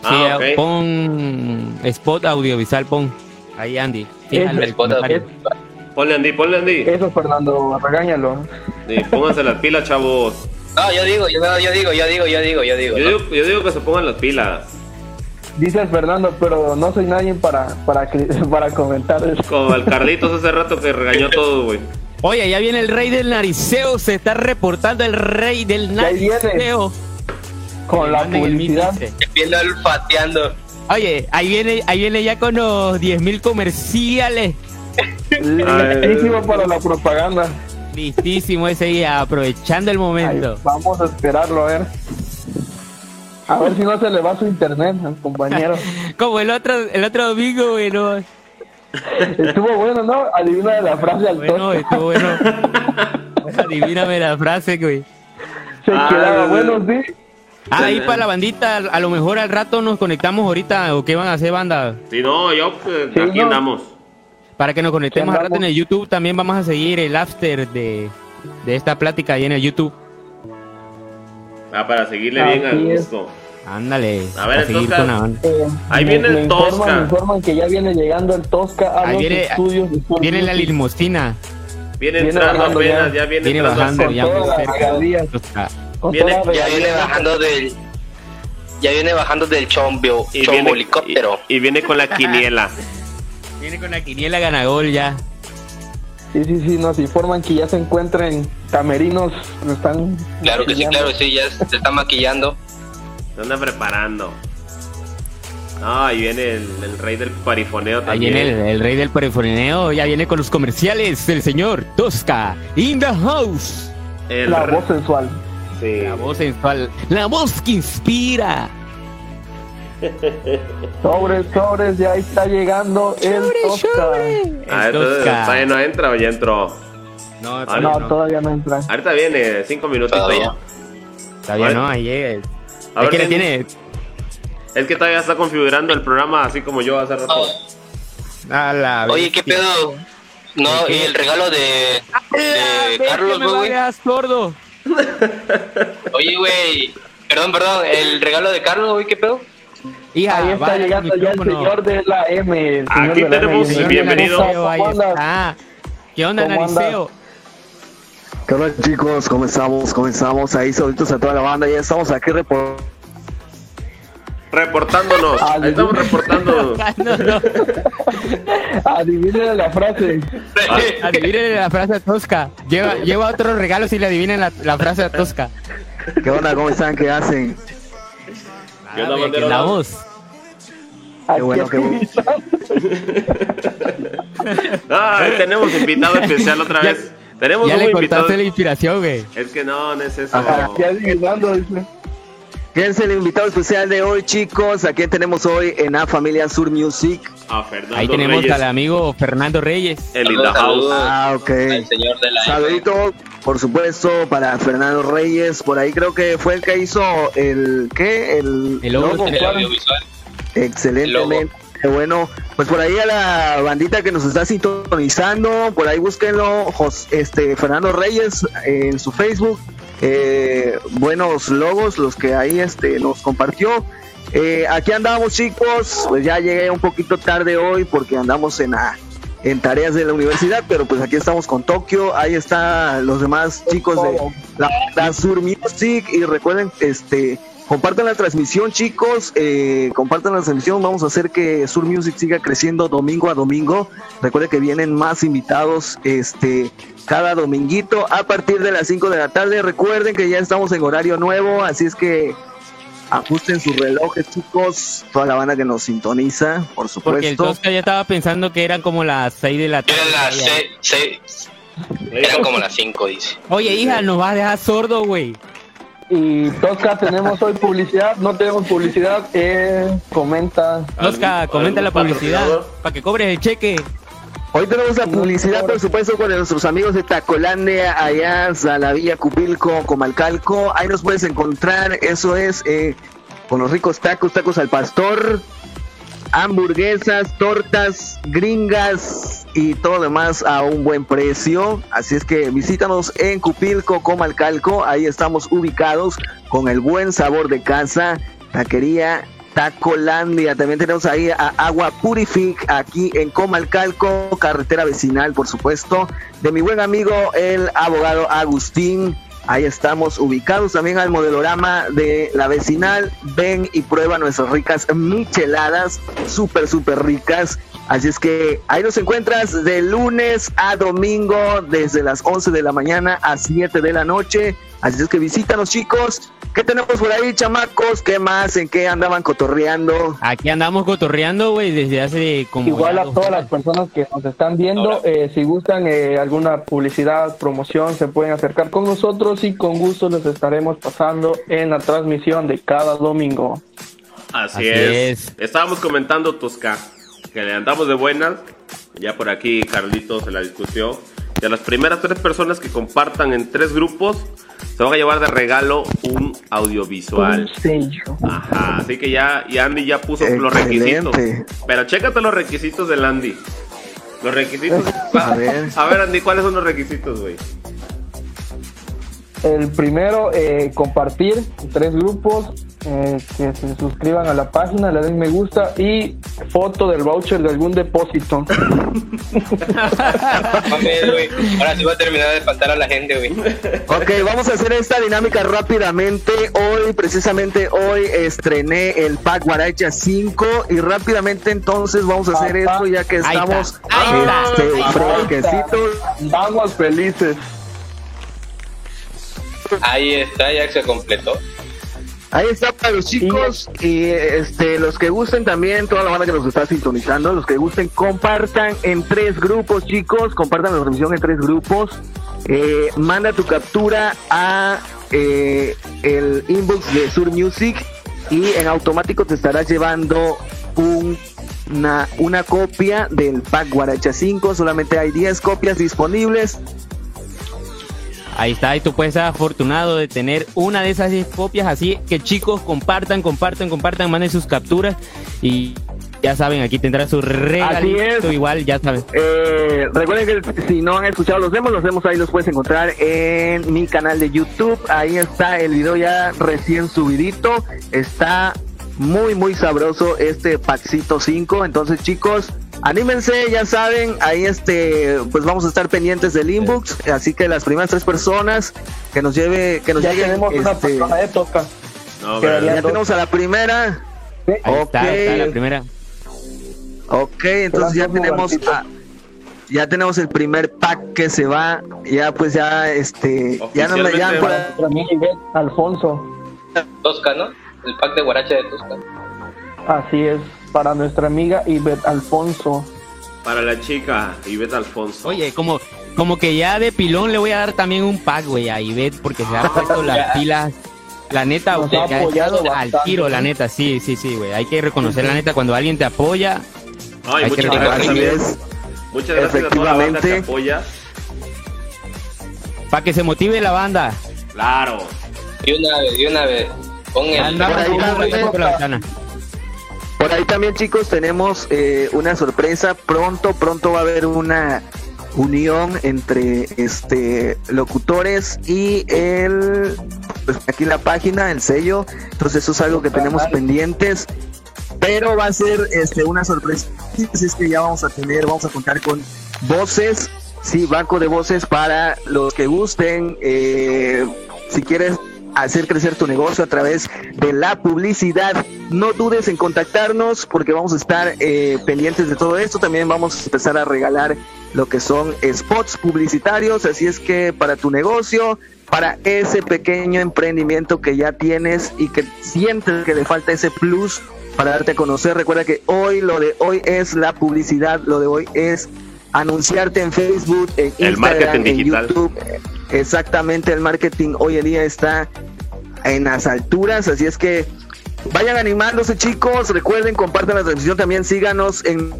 Ah, sí, ok. pon spot audiovisual, pon. Ahí Andy. Fíjalo spot audiovisual. Ponle Andy, ponle Andy. Eso, Fernando, regáñalo. Sí, pónganse las pilas, chavos. No, yo digo, yo, yo digo, yo digo, yo digo, yo digo. Yo ¿no? digo, yo digo que se pongan las pilas. Dice el Fernando, pero no soy nadie para, para, para comentar eso. Como el Carlitos hace rato que regañó todo, güey. Oye, ya viene el rey del nariceo. Se está reportando el rey del viene. nariceo. Con Que la publicidad. Viendo olfateando. Oye, ahí viene, ahí viene ya con los 10.000 comerciales. Listísimo para la propaganda. Listísimo ese día, aprovechando el Ay, momento. vamos a esperarlo, a ver. A ver si no se le va su internet al compañero. Como el otro, el otro domingo, güey, no. Estuvo bueno, ¿no? Adivina la frase al Bueno, toque. estuvo bueno. Adivíname la frase, güey. Se Ah, quedaba bueno, sí. Ah, ahí para la bandita, a lo mejor al rato nos conectamos ahorita, o qué van a hacer, banda. Si no, yo, pues, Sí, aquí no. andamos. Para que nos conectemos rato en el YouTube, también vamos a seguir el after de, de esta plática ahí en el YouTube. Ah, para seguirle Así bien al gusto. Ándale, A ver, seguir entonces, con la banda. Eh, Ahí me- viene el me informan- Tosca. Me informan que ya viene llegando el Tosca a Ahí los viene, estudios viene la limosina, Viene, Viene entrando bajando apenas, ya. ya, viene, viene entrando. bajando ya cerca. Viene- Ya viene bajando del. Ya viene bajando del chombio, Y chombo viene, helicóptero. y, y viene con la quiniela. Viene con la quiniela ganagol ya. Sí, sí, sí, nos informan que ya se encuentran camerinos, están Claro que sí, claro que sí, ya se está maquillando. Se anda preparando. Ah, ahí viene el, el rey del parifoneo Ahí también. viene el, el rey del perifoneo, ya viene con los comerciales, el señor Tosca, in the house. El La re- voz sensual. sí. La voz sensual, la voz que inspira. Sobres, sobres, ya está llegando el Tosca. Ah, entonces, Tosca. ¿todavía no entra o ya entró? No, Ah, todavía No, no. todavía no entra. Ahorita viene, cinco minutitos. Todavía. Todavía no, ahí llega. A Es que le tiene. Es que todavía está configurando el programa así como yo hace rato. A la Oye, ¿qué pedo? No, y el regalo de, ¡Ah, de Carlos, güey. sordo. Oye, güey. Perdón, perdón. El regalo de Carlos, güey, ¿qué pedo? Hija, Ahí está vaya llegando ya el señor de la M. el señor Aquí de la M. tenemos- Señor bienvenido. ¿Qué onda. Nariceo? ¿Qué onda chicos? ¿Cómo estamos? Ahí saluditos a toda la banda. Ya estamos aquí repor- Reportándonos. Ah, Ahí estamos no. Adivinen la frase. Adivinen la frase tosca. Lleva, lleva otros regalos y le adivinen la, la frase tosca. ¿Qué onda? ¿Cómo están? ¿Qué hacen? ¿Qué onda, Ah, la voz. Aquí bueno, qué bueno. Ah, tenemos invitado especial otra Ya- vez. Tenemos Ya un le invitado. cortaste la inspiración, güey. Es que no, no es eso. Ajá. Ya adivinando, dice. ¿Quién es el invitado especial de hoy, chicos? ¿A quién tenemos hoy en la familia Sur Music? A Fernando Ahí tenemos Reyes, al amigo Fernando Reyes. el Saludos, house. saludos. Ah, ok. Al señor de la. Saludito, por supuesto, para Fernando Reyes. Por ahí creo que fue el que hizo el... ¿Qué? El, El logo. logo. El audiovisual. Excelentemente. Bueno, pues por ahí a la bandita que nos está sintonizando, por ahí búsquenlo, Jos- este Fernando Reyes en su Facebook. Eh, buenos logos los que ahí este nos compartió. Eh, aquí andamos chicos, pues ya llegué un poquito tarde hoy porque andamos en la- en tareas de la universidad, pero pues aquí estamos con Tokio, ahí están los demás chicos de la, la Sur Music. Y recuerden este compartan la transmisión chicos. Eh, compartan la transmisión. Vamos a hacer que Sur Music siga creciendo domingo a domingo. Recuerden que vienen más invitados este cada dominguito a partir de las 5 de la tarde recuerden que ya estamos en horario nuevo así es que ajusten sus relojes chicos toda la banda que nos sintoniza por Porque el supuesto Tosca ya estaba pensando que eran como las 6 de la tarde. Eran las Ya. seis, seis- eran como las 5, dice. Oye, hija, nos vas a dejar sordo, güey. Y Tosca, tenemos hoy publicidad. No tenemos publicidad. Eh, comenta. Tosca, ¿Algún- comenta la publicidad para que cobres el cheque. Hoy tenemos la publicidad, por supuesto, con nuestros amigos de Tacolandia, allá a la Villa Cupilco, Comalcalco. Ahí nos puedes encontrar, eso es, eh, con los ricos tacos, tacos al pastor, hamburguesas, tortas, gringas y todo demás a un buen precio. Así es que visítanos en Cupilco, Comalcalco. Ahí estamos ubicados con el buen sabor de casa, taquería Tacolandia. También tenemos ahí a Agua Purific aquí en Comalcalco, carretera vecinal, por supuesto, de mi buen amigo el abogado Agustín. Ahí estamos ubicados también al modelorama de la vecinal. Ven y prueba nuestras ricas micheladas, súper, súper ricas. Así es que ahí nos encuentras de lunes a domingo, desde las 11 de la mañana a 7 de la noche. Así es que visítanos, chicos. ¿Qué tenemos por ahí, chamacos? ¿Qué más? ¿En qué andaban cotorreando? Aquí andamos cotorreando, güey, desde hace como. Igual a todas las personas que nos están viendo, eh, si gustan eh, alguna publicidad, promoción, se pueden acercar con nosotros y con gusto les estaremos pasando en la transmisión de cada domingo. Así, Así es. es. Estábamos comentando, Tosca, que le andamos de buenas. Ya por aquí Carlitos se la discutió. Que las primeras tres personas que compartan en tres grupos se van a llevar de regalo un audiovisual. Un sello. Ajá, así que ya, y Andy ya puso los requisitos. Pero chécate los requisitos del Andy. Los requisitos. A ver. A ver, Andy, ¿cuáles son los requisitos, güey? El primero, eh, compartir en tres grupos eh, que se suscriban a la página, le den me gusta y foto del voucher de algún depósito. Ahora sí va a terminar de espantar a la gente, güey. Ok, vamos a hacer esta dinámica rápidamente. Hoy, precisamente hoy, estrené el pack Guaracha 5 y rápidamente entonces vamos a hacer esto ya que estamos este, fresquecitos. Vamos felices. Ahí está, ya se completó. Ahí está para los chicos y este los que gusten también, toda la banda que nos está sintonizando, los que gusten, compartan en tres grupos, chicos, compartan la transmisión en tres grupos. Eh, manda tu captura a eh, el inbox de Sur Music y en automático te estarás llevando un- una, una copia del pack Guaracha 5. Solamente hay 10 copias disponibles. Ahí está, y tú puedes ser afortunado de tener una de esas 10 copias, así que chicos, compartan, compartan, compartan, manden sus capturas y ya saben, aquí tendrá su regalito es. igual, ya saben. Eh, recuerden que si no han escuchado los demos, los demos ahí los puedes encontrar en mi canal de YouTube. Ahí está el video ya recién subidito. Está muy, muy sabroso este Paxito 5. Entonces, chicos, anímense, ya saben. Ahí este, pues vamos a estar pendientes del inbox. Así que las primeras tres personas que nos lleve, que nos Ya lleguen, tenemos una este, persona de toca. No, ya tenemos a la primera. Ahí está, ahí está la Ok. primera. Ok, entonces ya tenemos a- ya tenemos el primer pack que se va, ya pues ya este ya no me llaman por Alfonso. Tosca, ¿no? El pack de guaracha de Tosca. Así es, para nuestra amiga Ivette Alfonso. Para la chica Ivette Alfonso. Oye, como, como que ya de pilón le voy a dar también un pack, güey, a Ivette, porque se ha puesto las pilas. La neta, Nos ha apoyado al tiro, la neta, sí, sí, sí, güey. Hay que reconocer la neta, cuando alguien te apoya, Ay, hay muchas que gracias. Muchas gracias a toda la banda que Efectivamente. apoya. para que se motive la banda. Claro. De una vez, de una vez. El. Ahí. Por ahí también chicos tenemos eh, una sorpresa, pronto pronto va a haber una unión entre este locutores y el pues aquí la página, el sello, entonces eso es algo que tenemos pendientes. Pero va a ser este una sorpresa, así es que ya vamos a tener, vamos a contar con voces, sí, banco de voces para los que gusten, eh, si quieres hacer crecer tu negocio a través de la publicidad. No dudes en contactarnos porque vamos a estar eh, pendientes de todo esto. También vamos a empezar a regalar lo que son spots publicitarios. Así es que para tu negocio, para ese pequeño emprendimiento que ya tienes y que sientes que le falta ese plus para darte a conocer, recuerda que hoy lo de hoy es la publicidad, lo de hoy es anunciarte en Facebook, en El Instagram, marketing en digital. YouTube. Exactamente, el marketing hoy en día está en las alturas, así es que vayan animándose chicos, recuerden, compartan la transmisión, también síganos en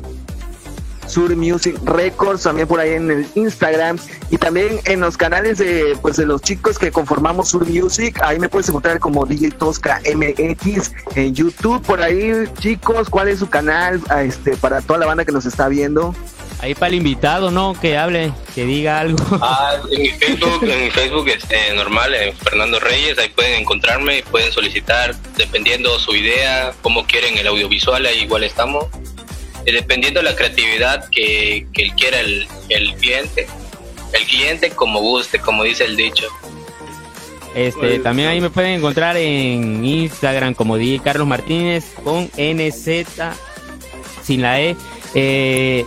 Sur Music Records, también por ahí en el Instagram y también en los canales de pues de los chicos que conformamos Sur Music, ahí me puedes encontrar como DJ Tosca MX en YouTube, por ahí chicos, ¿cuál es su canal este para toda la banda que nos está viendo? Ahí para el invitado, ¿no? Que hable, que diga algo. Ah, en mi Facebook, en mi Facebook este, normal, en Fernando Reyes, ahí pueden encontrarme y pueden solicitar, dependiendo su idea, cómo quieren el audiovisual, ahí igual estamos. Y dependiendo de la creatividad que, que quiera el, el cliente, el cliente como guste, como dice el dicho. Este, también ahí me pueden encontrar en Instagram como DJ Carlos Martínez con NZ sin la E. Eh,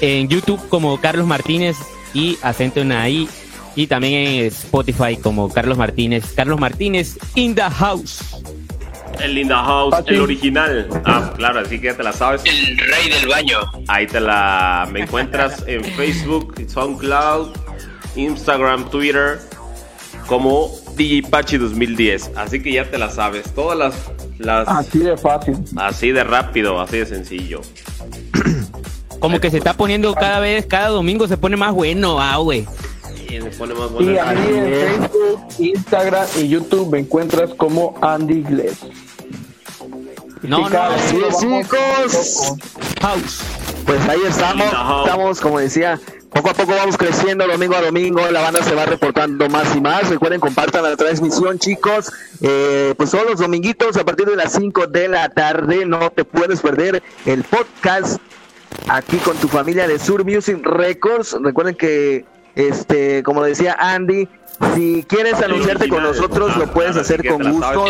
en YouTube como Carlos Martínez y acento en I. Y también en Spotify como Carlos Martínez. Carlos Martínez in the house. El Linda House, Ah, el original. Ah, claro, así que ya te la sabes. El rey del baño. Ahí te la me encuentras en Facebook, SoundCloud, Instagram, Twitter como DJ Pachi 2010. Así que ya te la sabes. Todas las las Así de fácil. así de rápido, así de sencillo. Como que se está poniendo cada vez, cada domingo se pone más bueno, ah, güey. Y me pone más bueno. a mí en Facebook, Instagram y YouTube me encuentras como Andy Gless. No, no, sí, chicos. house. Pues ahí estamos, estamos como decía Poco a poco vamos creciendo domingo a domingo, la banda se va reportando más y más. Recuerden, compartan la transmisión, chicos. Eh, pues todos los dominguitos a partir de las 5 de la tarde, no te puedes perder el podcast aquí con tu familia de Sur Music Records. Recuerden que, este, como decía Andy, si quieres anunciarte con nosotros, lo puedes hacer con gusto.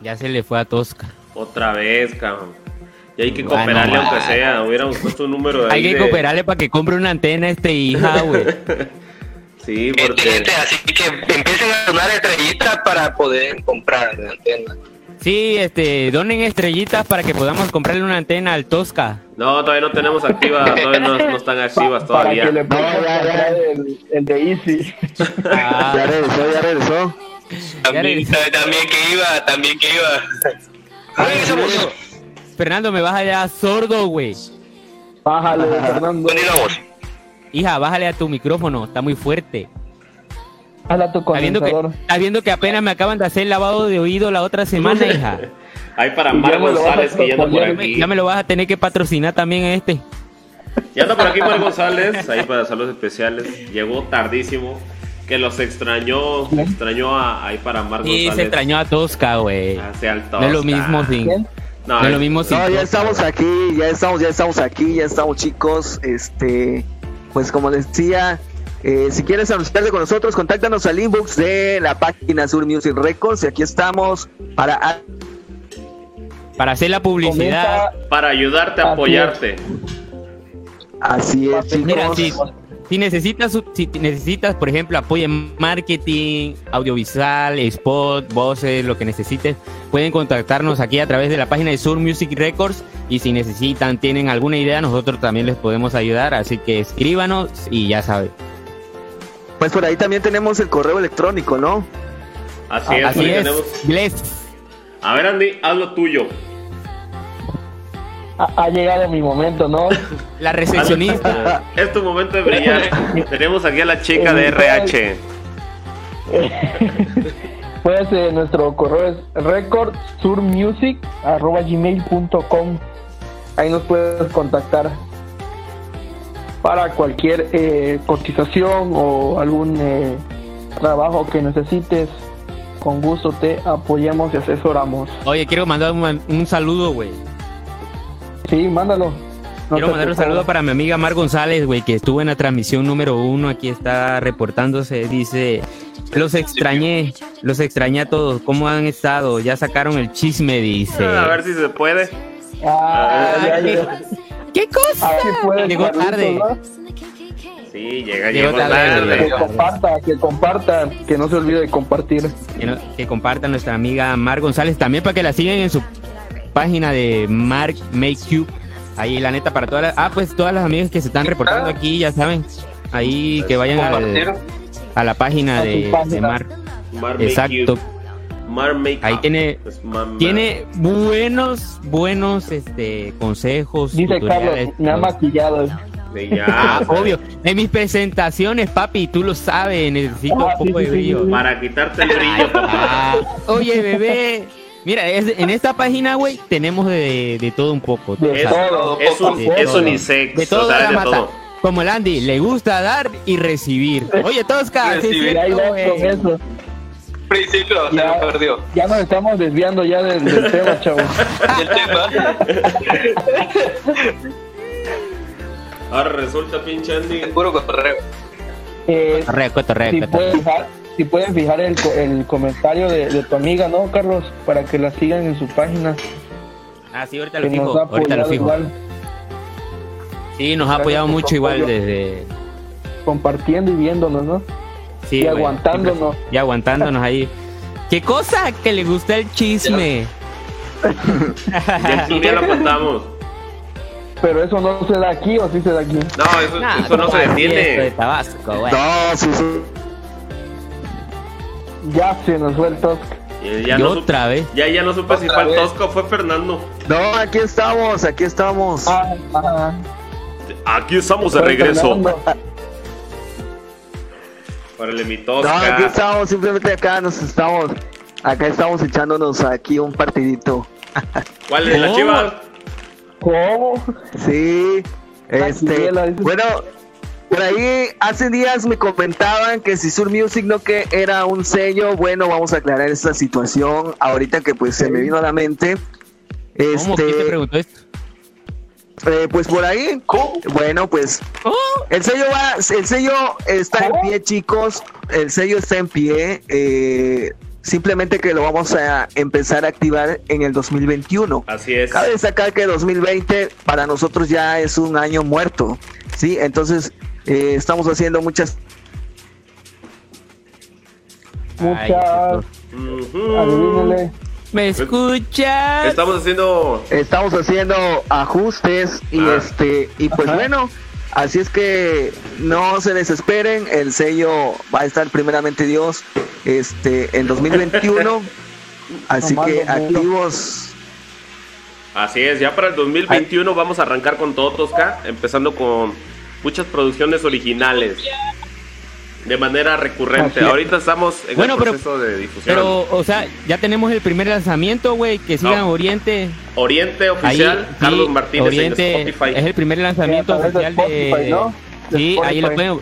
Ya se le fue a Tosca. Otra vez, cabrón. Y hay que cooperarle aunque sea. Hubiéramos puesto un número de Hay que cooperarle para que compre una antena este hija, güey. sí, porque... así que empiecen a donar estrellitas para poder comprar la antena. Sí, este, donen estrellitas para que podamos comprarle una antena al Tosca. No, todavía no tenemos activas, todavía no, no están activas todavía. Para que le pongan el, el, de Easy. Ah. Ya regresó, ya regresó. También, también que iba, también que iba. Ay, Fernando, me baja ya sordo, güey. Bájale, Fernando. Hija, bájale a tu micrófono, está muy fuerte. Hala tu Está viendo, que, que apenas me acaban de hacer el lavado de oído la otra semana, hija. Ahí para Mar González que ya anda por aquí. Ya me lo vas a tener que patrocinar también a este. Ya anda por aquí Mar González, ahí para saludos especiales. Llegó tardísimo. Que los extrañó, extrañó a, ahí para Mar González. Sí, se extrañó a Tosca, güey. Hacia el No es lo mismo sin... No, No es lo mismo sin No, ya estamos aquí, ya estamos, ya estamos aquí, ya estamos chicos. Este, pues como les decía, eh, si quieres anunciarte con nosotros, contáctanos al inbox de la página Sur Music Records. Y aquí estamos para Para hacer la publicidad. Comenta, Para ayudarte a Así apoyarte. así es, Mira, chicos. si, si necesitas, si necesitas, por ejemplo, apoyo en marketing, audiovisual, spot, voces, lo que necesites, pueden contactarnos aquí a través de la página de Sur Music Records y si necesitan, tienen alguna idea, nosotros también les podemos ayudar, así que escríbanos y ya saben. Pues por ahí también tenemos el correo electrónico, ¿no? Así es, Así es, tenemos. Bless. A ver, Andy, haz lo tuyo. ha, ha llegado mi momento, ¿no? La recepcionista. Es tu momento de brillar. Tenemos aquí a la chica de RH. Pues eh, nuestro correo es recordsurmusic.gmail.com Ahí nos puedes contactar para cualquier eh, cotización o algún eh, trabajo que necesites. Con gusto te apoyamos y asesoramos. Oye, quiero mandar un, un saludo, güey. Sí, mándalo. No Quiero mandar un saludo para mi amiga Mar González, güey, que estuvo en la transmisión número uno. Aquí está reportándose. Dice: Los extrañé, los extrañé a todos. ¿Cómo han estado? Ya sacaron el chisme, dice. A ver si se puede. Ah, ya, ¿qué, ya. qué cosa? Puedes, Llegó tarde. Sí, llega, Llegó tarde, tarde. Que comparta, que comparta, que no se olvide de compartir. Que, no- que comparta nuestra amiga Mar González también para que la sigan en su página de Mark Make You. Ahí, la neta, para todas las. Ah, pues todas las amigas que se están reportando aquí, ya saben. Ahí que vayan al- a la página de, de página. Mar. Exacto. Mar Ahí tiene- Tiene buenos, buenos este, consejos. Dice Carlos, me ha maquillado. Ya, Ah, obvio. En mis presentaciones, papi, tú lo sabes, necesito Ah, un sí, poco sí, de sí, brillo. sí. Para quitarte el brillo, papá. Ah, oye, bebé. Mira, es- en esta página, güey, tenemos de, de todo un poco. De Es, todo, es, un, de es todo. unisex. De todo o sea, la de mata. todo. Como el Andy, le gusta dar y recibir. Oye, Tosca, sí Recibir. Y Principio, se Ya. lo perdió. Ya nos estamos desviando ya del, del tema, chavos. El tema. Ahora resulta, pinche Andy. Es puro. Eh, Cotorreo, cotorreo, si, cotorreo. pueden fijar, si pueden fijar el, co- el comentario de, de tu amiga, ¿no, Carlos? Para que la sigan en su página. Ah, sí, ahorita lo Que nos fijo. ha Ahorita lo apoyado fijo. igual, Sí, nos ha apoyado mucho igual desde. compartiendo y viéndonos, ¿no? Sí, y aguantándonos. siempre- Y aguantándonos ahí. ¿Qué cosa? Que le gusta el chisme. Ya, ya lo contamos. Pero eso no se da aquí o sí se da aquí. No, eso, Nah, eso no se esto de detiene. Tabasco, güey. No, sí, sí. Ya se nos fue el. Y ya y no otra supe, vez. ya, ya no supe si fue el. Tosco o fue Fernando. No, aquí estamos, aquí estamos. Ah, ah, Aquí estamos de regreso. Fernando. Órale, mi No, aquí Tosca. estamos, simplemente acá nos estamos, acá estamos echándonos aquí un partidito. ¿Cuál es la ¿Cómo? chiva? ¿Cómo? Sí, Este, bueno, por ahí hace días me comentaban que si Sur Music no que era un sello, bueno, vamos a aclarar esta situación ahorita que pues se me vino a la mente. ¿Cómo? Este, ¿Quién te preguntó esto? Eh, pues por ahí, bueno, pues el sello va, el sello está en pie, chicos. El sello está en pie. eh, simplemente que lo vamos a empezar a activar en el 2021. Así es. Cabe destacar que 2020 para nosotros ya es un año muerto, ¿sí? Entonces eh, estamos haciendo muchas... Ay, Muchas. Ujú. ¿Me escuchas? Estamos haciendo. Estamos haciendo ajustes y Ah. este y pues Ajá. bueno, así es que no se desesperen, el sello va a estar primeramente Dios este en 2021. así que activos Así es, ya para el 2021 vamos a arrancar con todo Tosca, empezando con muchas producciones originales. De manera recurrente. Así es. Ahorita estamos en Bueno, el pero- proceso de difusión. Pero, o sea, ya tenemos el primer lanzamiento, güey. Que sigan No. Oriente. Oriente Ahí, oficial, sí, Carlos Martínez Oriente en Spotify. es el primer lanzamiento Sí, oficial de. Spotify, ¿no? De Sí, ahí lo pueden.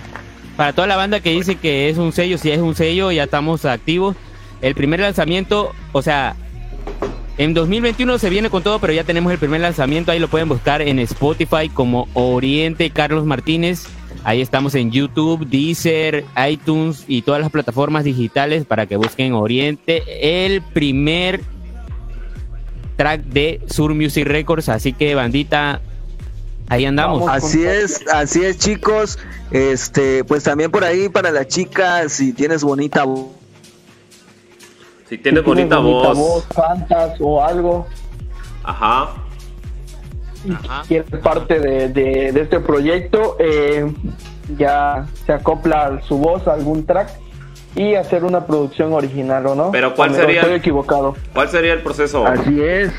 Para toda la banda que dice que es un sello, si es un sello, ya estamos activos. El primer lanzamiento, o sea, en 2021 se viene con todo, pero ya tenemos el primer lanzamiento. Ahí lo pueden buscar en Spotify como Oriente Carlos Martínez. Ahí estamos en YouTube, Deezer, iTunes y todas las plataformas digitales para que busquen Oriente. El primer track de Sur Music Records. Así que, bandita, ahí andamos. Vamos. Así es, así es, chicos. Este, pues también por ahí para las chicas, si tienes bonita voz, Si tienes Si bonita, voz. cantas o algo, Ajá. Y Ajá. quieres parte de, de- de este proyecto, eh, ya se acopla su voz a algún track y hacer una producción original, ¿o no? Pero, ¿cuál ¿O me- sería? Estoy equivocado. ¿Cuál sería el proceso? así es.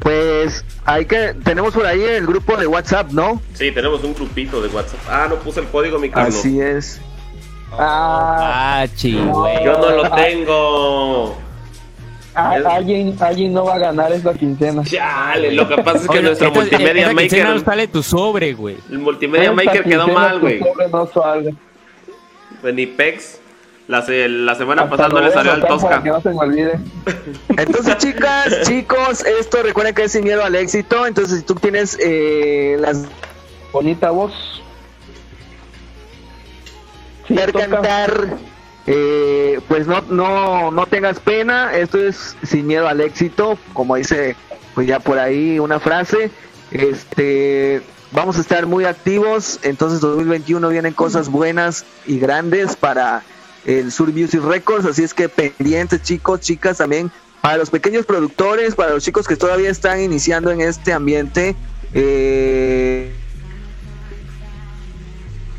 Pues hay que, tenemos por ahí el grupo de WhatsApp, ¿no? Sí, tenemos un grupito de WhatsApp. Ah, no puse el código, mi Carlos. Así es. Ah, Ah. Yo no lo tengo. Ah, alguien, alguien no va a ganar esta quincena. Chale, lo que pasa es que Oye, nuestro esta- multimedia esta maker. no sale tu sobre, güey. El multimedia Esta maker quedó mal, güey. sobre no salga. Benipex. La, se- la semana Hasta pasada no le salió al Tosca. Que no se me olvide. Entonces, chicas, chicos, esto recuerden que es sin miedo al éxito. Entonces, si tú tienes eh, las Bonita voz. Sí, cantar, eh, pues no, no, no tengas pena. Esto es sin miedo al éxito, como dice, pues ya por ahí una frase. Este, vamos a estar muy activos. Entonces, 2021 vienen cosas buenas y grandes para el Sur Music Records. Así es que pendientes, chicos, chicas, también para los pequeños productores, para los chicos que todavía están iniciando en este ambiente. Eh,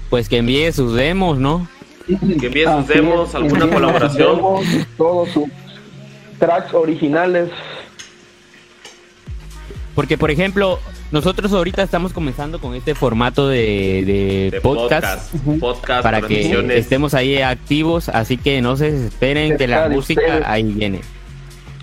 Pues que envíe sus demos, ¿no? Que envíen sus Así demos, es, alguna colaboración. demos, Todos sus tracks originales. Porque, por ejemplo, nosotros ahorita estamos comenzando con este formato de, de De podcast, podcast. Podcast, para que estemos ahí activos, así que no se desesperen que la música ustedes. ahí viene.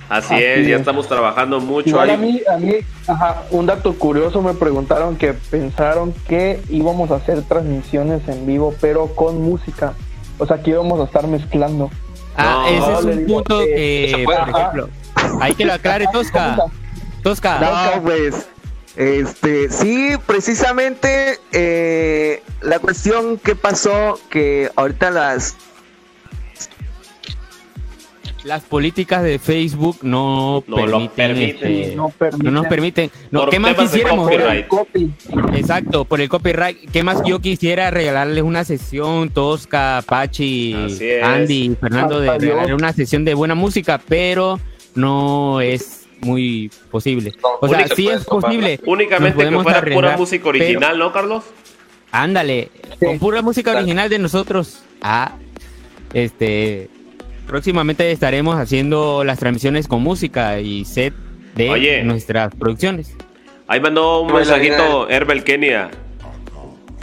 Así Así es, ya es. estamos trabajando mucho Igual ahí. a mí, a mí, ajá, un dato curioso me preguntaron que pensaron que íbamos a hacer transmisiones en vivo, pero con música. O sea, que íbamos a estar mezclando. Ah, No, ese es un digo punto que por ejemplo, hay que lo aclare Tosca. Tosca, No, pues, este, sí, precisamente eh, la cuestión que pasó, que ahorita las, las políticas de Facebook no, No lo permiten, permiten. este, No permiten. no nos permiten. No, Por ¿Qué más quisiéramos? Exacto, por el copyright. ¿Qué más yo quisiera regalarles una sesión, Tosca, Pachi. Andy, Fernando, de Hasta yo. regalar una sesión de buena música, pero no es muy posible. O sea, sí es posible. Únicamente que fuera pura música pero- original, ¿no, Carlos? Ándale, Sí. con pura música original de nosotros. Ah, este, próximamente estaremos haciendo las transmisiones con música y set de Oye. nuestras producciones. Ahí mandó un mensajito Herbel Kenia.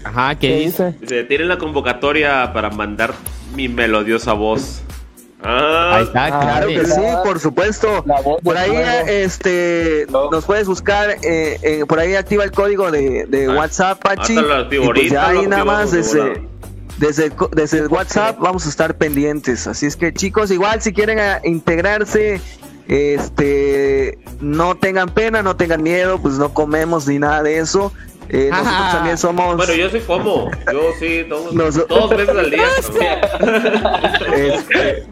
Ajá, ¿Qué dice? dice? Tienen la convocatoria para mandar mi melodiosa voz. Ah, Ahí está, Claro que sí, por supuesto. Por ahí, este, No. nos puedes buscar, eh, eh, por ahí activa el código de, de Ah, WhatsApp, Pachi. activo y pues ya ahí nada más de desde, desde, el WhatsApp vamos a estar pendientes. Así es que chicos, igual si quieren ah, integrarse, este, no tengan pena, no tengan miedo, pues no comemos ni nada de eso. Eh, nosotros también somos... Bueno, yo sí como. Yo sí, dos, Nos- dos veces al día. este,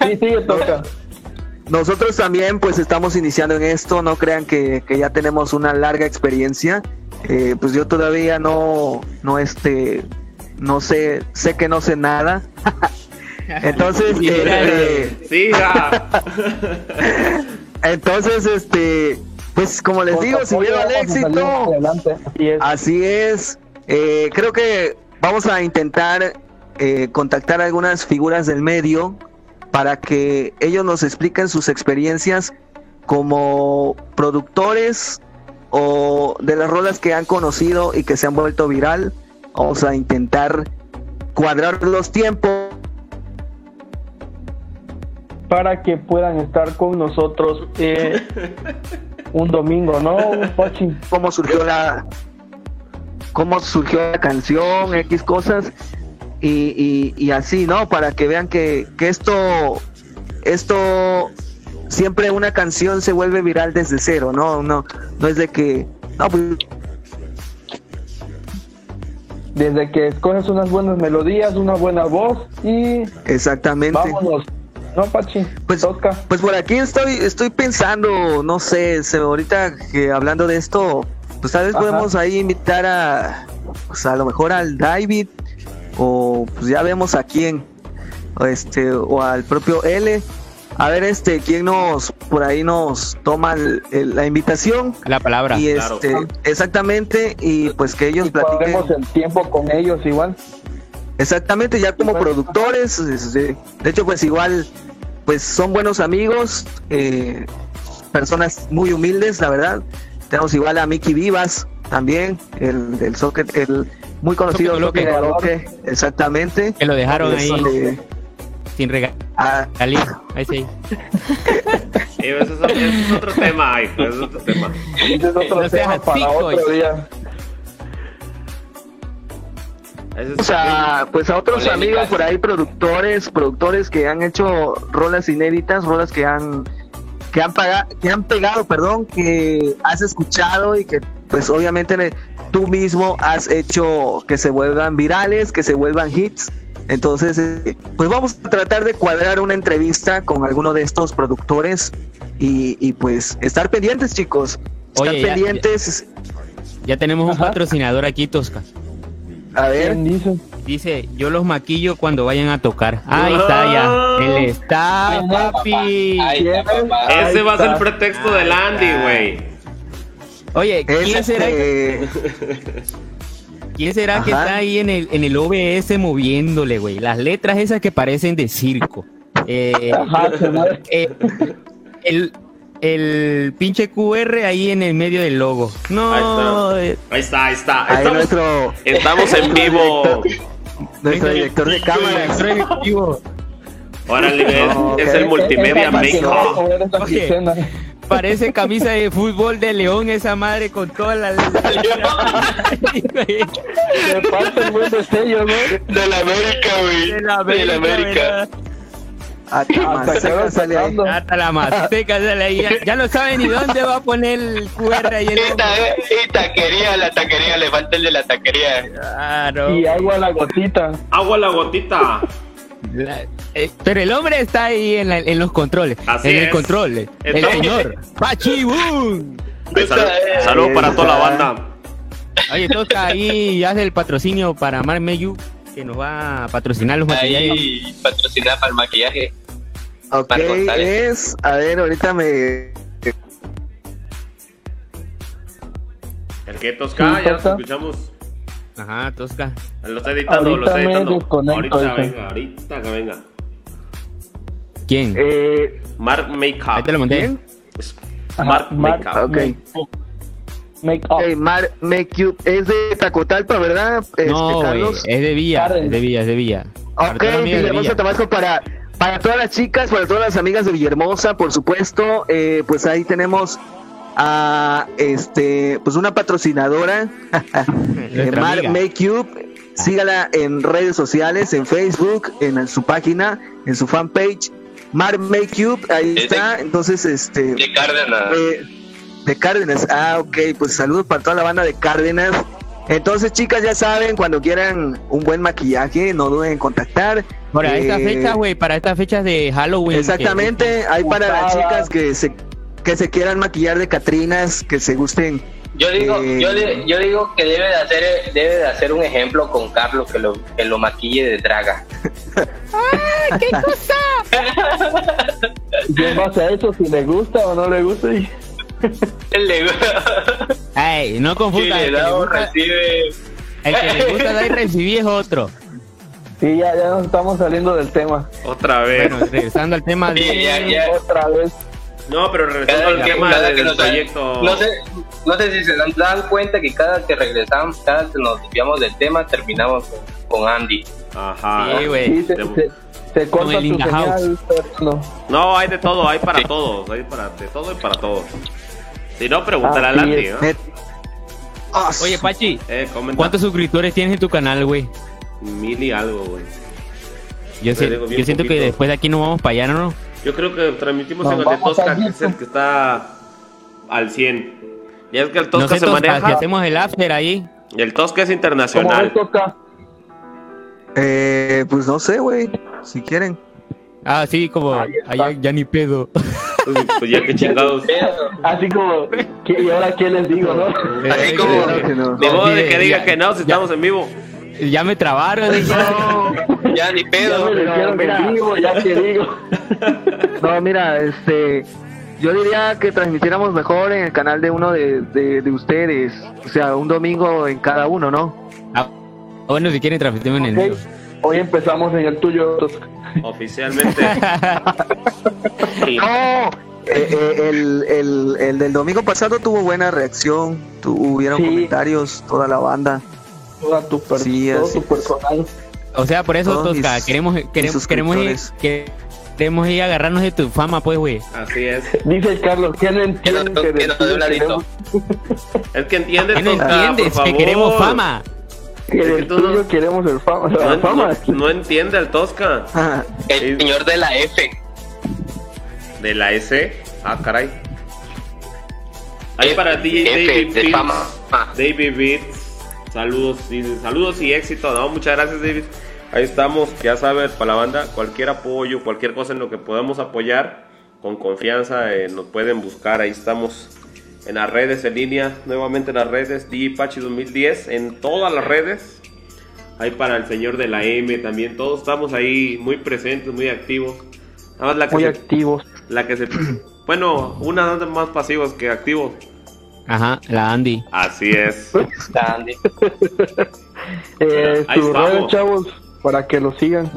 Sí, sí, toca. Nosotros también pues estamos iniciando en esto, no crean que, que ya tenemos una larga experiencia, Eh, pues yo todavía no, no este, no sé, sé que no sé nada. Entonces, Sí, este, Sí, entonces, este, pues como les digo, si apoyo miedo al vamos a salir éxito, adelante. Así es. Así es. Eh, creo que vamos a intentar eh, contactar a algunas figuras del medio para que ellos nos expliquen sus experiencias como productores o de las rolas que han conocido y que se han vuelto viral. Vamos a intentar cuadrar los tiempos para que puedan estar con nosotros eh, un domingo, ¿no, Pochi? cómo surgió la cómo surgió la canción, X cosas y, y, y así, ¿no? Para que vean que, que esto esto siempre una canción se vuelve viral desde cero, ¿no? No, no es de que no, pues, Desde que escoges unas buenas melodías, una buena voz y exactamente. vámonos. ¿No, Pachi? Pues, Toca. pues por aquí estoy, estoy pensando, no sé, se, ahorita que hablando de esto, pues tal vez Ajá. podemos ahí invitar a, pues a lo mejor al David, o pues ya vemos a quién, o este, o al propio L. A ver, este, quién nos, por ahí nos toma el- el- la invitación. La palabra. Y claro. este, exactamente, y pues que ellos Y platiquen. el tiempo con ellos igual. Exactamente, ya como productores, de hecho pues igual, pues son buenos amigos, eh, personas muy humildes, la verdad. Tenemos igual a Mickey Vivas también, el del socket, el muy conocido Socket exactamente. Que lo dejaron ahí sin regalar. ah, Ahí sí. Sí, ese es, otro tema, hijo, ese es otro tema. Ese es otro No seas tema para así, otro coy. día. O sea, pues a otros amigos por ahí, productores, productores que han hecho rolas inéditas, rolas que han que han pagado, que han pegado, perdón, que has escuchado y que pues obviamente tú mismo has hecho que se vuelvan virales, que se vuelvan hits. Entonces, eh, pues vamos a tratar de cuadrar una entrevista con alguno de estos productores y, y, pues estar pendientes, chicos. Estar Oye, ya- pendientes. Ya tenemos un patrocinador aquí, Tosca. A ver, ¿Quién dice? Dice, yo los maquillo cuando vayan a tocar. Ahí está ya. Él está, papi. Ahí está, papá. Ese Ahí va a ser el pretexto del Andy, güey. Oye, es ¿quién será, este, ¿quién será que está ahí en el, en el OBS moviéndole, güey? Las letras esas que parecen de circo. Eh, Ajá, eh, el, el pinche QR ahí en el medio del logo. No, eh, Ahí está, ahí está. ahí Estamos, nuestro, estamos en vivo. nuestro director de ejecutivo. Órale, es, No, es el multimedia Esa Parece camisa de fútbol de León esa madre con todas las... Me falta el buen destello, ¿no? De la América, güey. De la De la América. ¿verdad? Hasta Hasta la masteca sale ahí. Ya, ya no sabe ni dónde va a poner el QR ahí el Y, ta- y taquería, la taquería, le falta el de la taquería. Claro. Y agua a la gotita. Agua la gotita. La- eh, pero el hombre está ahí en, la- en los controles. Así en el control. El señor. Pachibun. Pues, salud, salud para toda la banda. Oye, toca ahí haz el patrocinio para Mar Meyu que nos va a patrocinar los materiales. Ahí patrocinada para el maquillaje. Ok, es. A ver, ahorita me. El que tosca, Sí, ya Tosca. escuchamos. Ajá, Tosca. Lo está editando, lo está editando. Ahorita venga, ahorita que venga. ¿Quién? Eh, Mark Ahí Makeup. te lo mandé. ¿quién? Mark Mark Makeup. Ok. Make up. Mar Make You. Es de Tacotalpa, ¿verdad? Este, No, Carlos. es de Villa, es de Villa, es de Villa. Ok, Villahermosa, Villa. Tabasco para, Para todas las chicas, para todas las amigas de Villahermosa, por supuesto, eh, pues ahí tenemos a este, pues una patrocinadora, eh, Mar Makeup. Sígala en redes sociales, en Facebook, en su página, en su fanpage. Mar Makeup, ahí está. Entonces, este. De Cárdenas. Eh, de Cárdenas. Ah, ok. Pues saludos para toda la banda de Cárdenas. Entonces, chicas, ya saben, cuando quieran un buen maquillaje, no duden en contactar. Para esta Eh, fecha, güey, para estas fechas de Halloween. Exactamente, hay para las chicas que se que se quieran maquillar de Catrinas, que se gusten. Yo digo, Eh, yo, le- yo digo que debe de hacer debe de hacer un ejemplo con Carlos que lo que lo maquille de draga. Y en base a eso, si le gusta o no le gusta. y- Él le Ey, no que confundan. le El que le da o gusta, recibe. el que le gusta dar y recibir es otro. Sí, ya, ya nos estamos saliendo del tema. Otra vez. Bueno, regresando al tema de. Sí, ya, ya. Otra vez. No, pero regresando al tema del nos- proyecto. No sé, no sé si se dan, dan cuenta que cada que regresamos, cada que nos desviamos del tema, terminamos con, con Andy. Ajá. Sí, güey. Sí, se, Debo- se, se corta el tu pero no. No, hay de todo, hay para todos, hay para de todo y para todos. Si no, pregúntale a Así Landy, es. ¿no? Ah, Oye, Pachi, Eh. ¿cuántos suscriptores tienes en tu canal, güey? Mil y algo, güey. Yo, sé- siento que después de aquí no vamos para allá, ¿no? Yo creo que transmitimos Nos en el de Tosca, que es el que está al 100. Ya es que el No Tosca sé, se Tosca, maneja. hacemos el after ahí. Y el Tosca es ¿Cómo internacional. eh, pues no sé, güey, si quieren. Ah, sí, como. Allá, ya ni pedo. Uy, Pues ya que chingados. Así como, ¿qué- ¿y ahora qué les digo, no? así como, no. De modo de que diga que no, si estamos en vivo. Ya me trabaron. ya ni Ya pedo. me mira. que digo, ya que digo. No, mira, este, yo diría que transmitiéramos mejor en el canal de uno de, de, de ustedes, o sea, un domingo en cada uno, ¿no? Ah, bueno, si quieren, transmitimos en el mío. Hoy empezamos en el tuyo. Oficialmente. Sí. No, eh, eh, el, el, el del domingo pasado tuvo buena reacción, tuvieron Sí. comentarios, toda la banda. Toda tu per- Sí, todo así tu personal. O sea, por eso, Todos Tosca, mis- queremos, queremos, queremos, ir, queremos ir a agarrarnos de tu fama, pues, güey. Así es. Dice el Carlos, ¿qué no Que dé un El que entiende, ¿Qué no Tosca, entiendes? por Que favor. queremos fama. que Es que del tú no- tuyo queremos el fama, la No, fama. no- no entiende el Tosca. Ah, El señor de la F. De la S. Ah, caray. Ahí para ti, David de Beats. David Beats. Saludos, y, saludos y éxito. No, muchas gracias, David. Ahí estamos, ya sabes, para la banda, cualquier apoyo, cualquier cosa en lo que podamos apoyar, con confianza eh, nos pueden buscar. Ahí estamos en las redes en línea, nuevamente en las redes, Pachi 2010, en todas las redes. Ahí para el señor de la M también, todos estamos ahí muy presentes, muy activos. Nada más la que Muy se activos. la que se. Bueno, una más pasivos que activos. Ajá, la Andy. Así es. Andy. Eh, Ahí sus estamos. redes, chavos, para que lo sigan.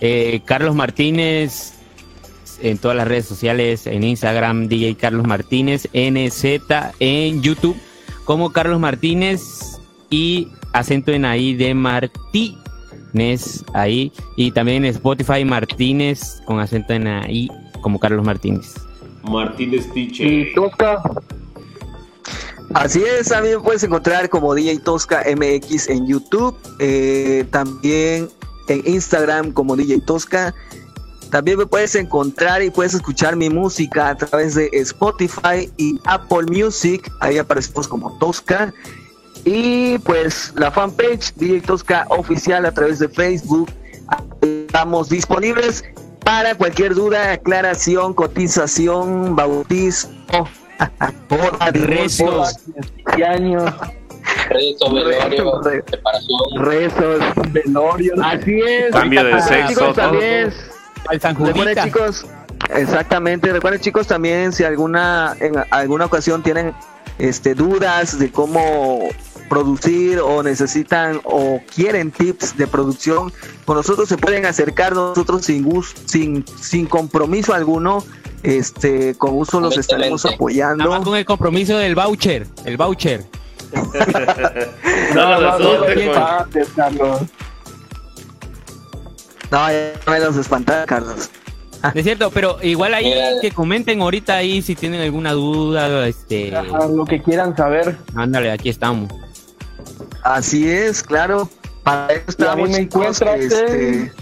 Eh, Carlos Martínez en todas las redes sociales, en Instagram, DJ Carlos Martínez, NZ, en YouTube, como Carlos Martínez y acento en ahí de Martínez, ahí, y también en Spotify Martínez con acento en ahí como Carlos Martínez. Martínez Y Tiche. Tosca, Así es, también puedes encontrar como DJ Tosca MX en YouTube, eh, también en Instagram como DJ Tosca. También me puedes encontrar y puedes escuchar mi música a través de Spotify y Apple Music. Ahí aparecemos como Tosca. Y pues la fanpage DJ Tosca oficial a través de Facebook. Estamos disponibles para cualquier duda, aclaración, cotización, bautismo, boda, divorcio, Rezos. 15 años, sobre velorio, separación. rezos. velorios. Así es. Cambio de sexo. Al San Recuerden Judita. chicos, exactamente. Recuerden chicos también si alguna en alguna ocasión tienen este dudas de cómo producir o necesitan o quieren tips de producción, con nosotros se pueden acercar nosotros sin gus- sin sin compromiso alguno. Este, con gusto los estaremos Excelente. Nada más apoyando. con el compromiso del voucher, el voucher. No, no, no, ya me los espantar, Carlos. Es cierto, pero igual ahí que comenten ahorita ahí si tienen alguna duda, este... lo que quieran saber. Ándale, aquí estamos. Así es, claro. Para eso a mí me encuentras este...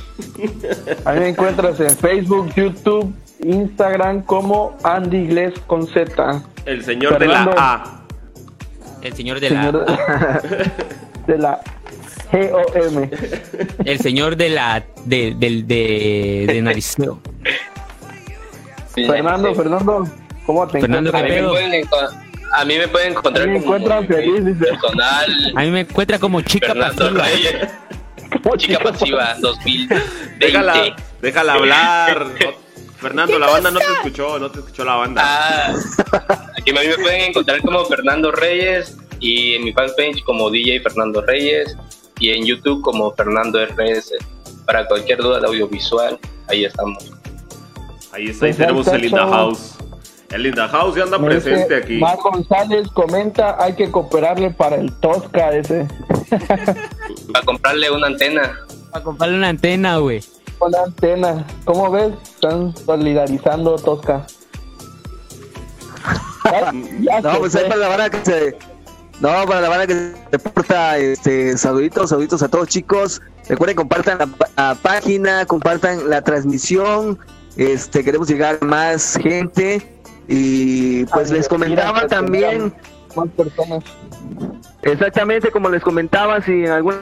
A mí me encuentras en Facebook, YouTube, Instagram como Andy Iglesias con Z. El señor de la A. El señor de la de la G-O-M. El señor de la de, de, de, de Nariceo. Fernando, Fernando, ¿cómo te Fernando, a, pueden, a mí me pueden encontrar me como feliz, dice. personal. A mí me encuentra como chica Fernando pasiva. Reyes. Chica pasiva 2020. Déjala, déjala hablar. Fernando, la banda no te escuchó, no te escuchó la banda. Ah, aquí a mí me pueden encontrar como Fernando Reyes y en mi fanpage como DJ Fernando Reyes y en YouTube como Fernando RS. Para cualquier duda de audiovisual, ahí estamos. Ahí está, ahí tenemos el Linda House. El Linda House ya anda Me presente dice, aquí. Mar González comenta, hay que cooperarle para el Tosca ese. Para comprarle una antena. Para comprarle una antena, güey. Una antena. ¿Cómo ves? Están solidarizando Tosca. Ya- No, pues ahí para la banda que se. No, para la banda que se porta, este, saluditos, saluditos a todos chicos. Recuerden, compartan la, la página, compartan la transmisión. Este, queremos llegar a más gente. Y pues les es, comentaba que también, Más personas. exactamente como les comentaba, si en algún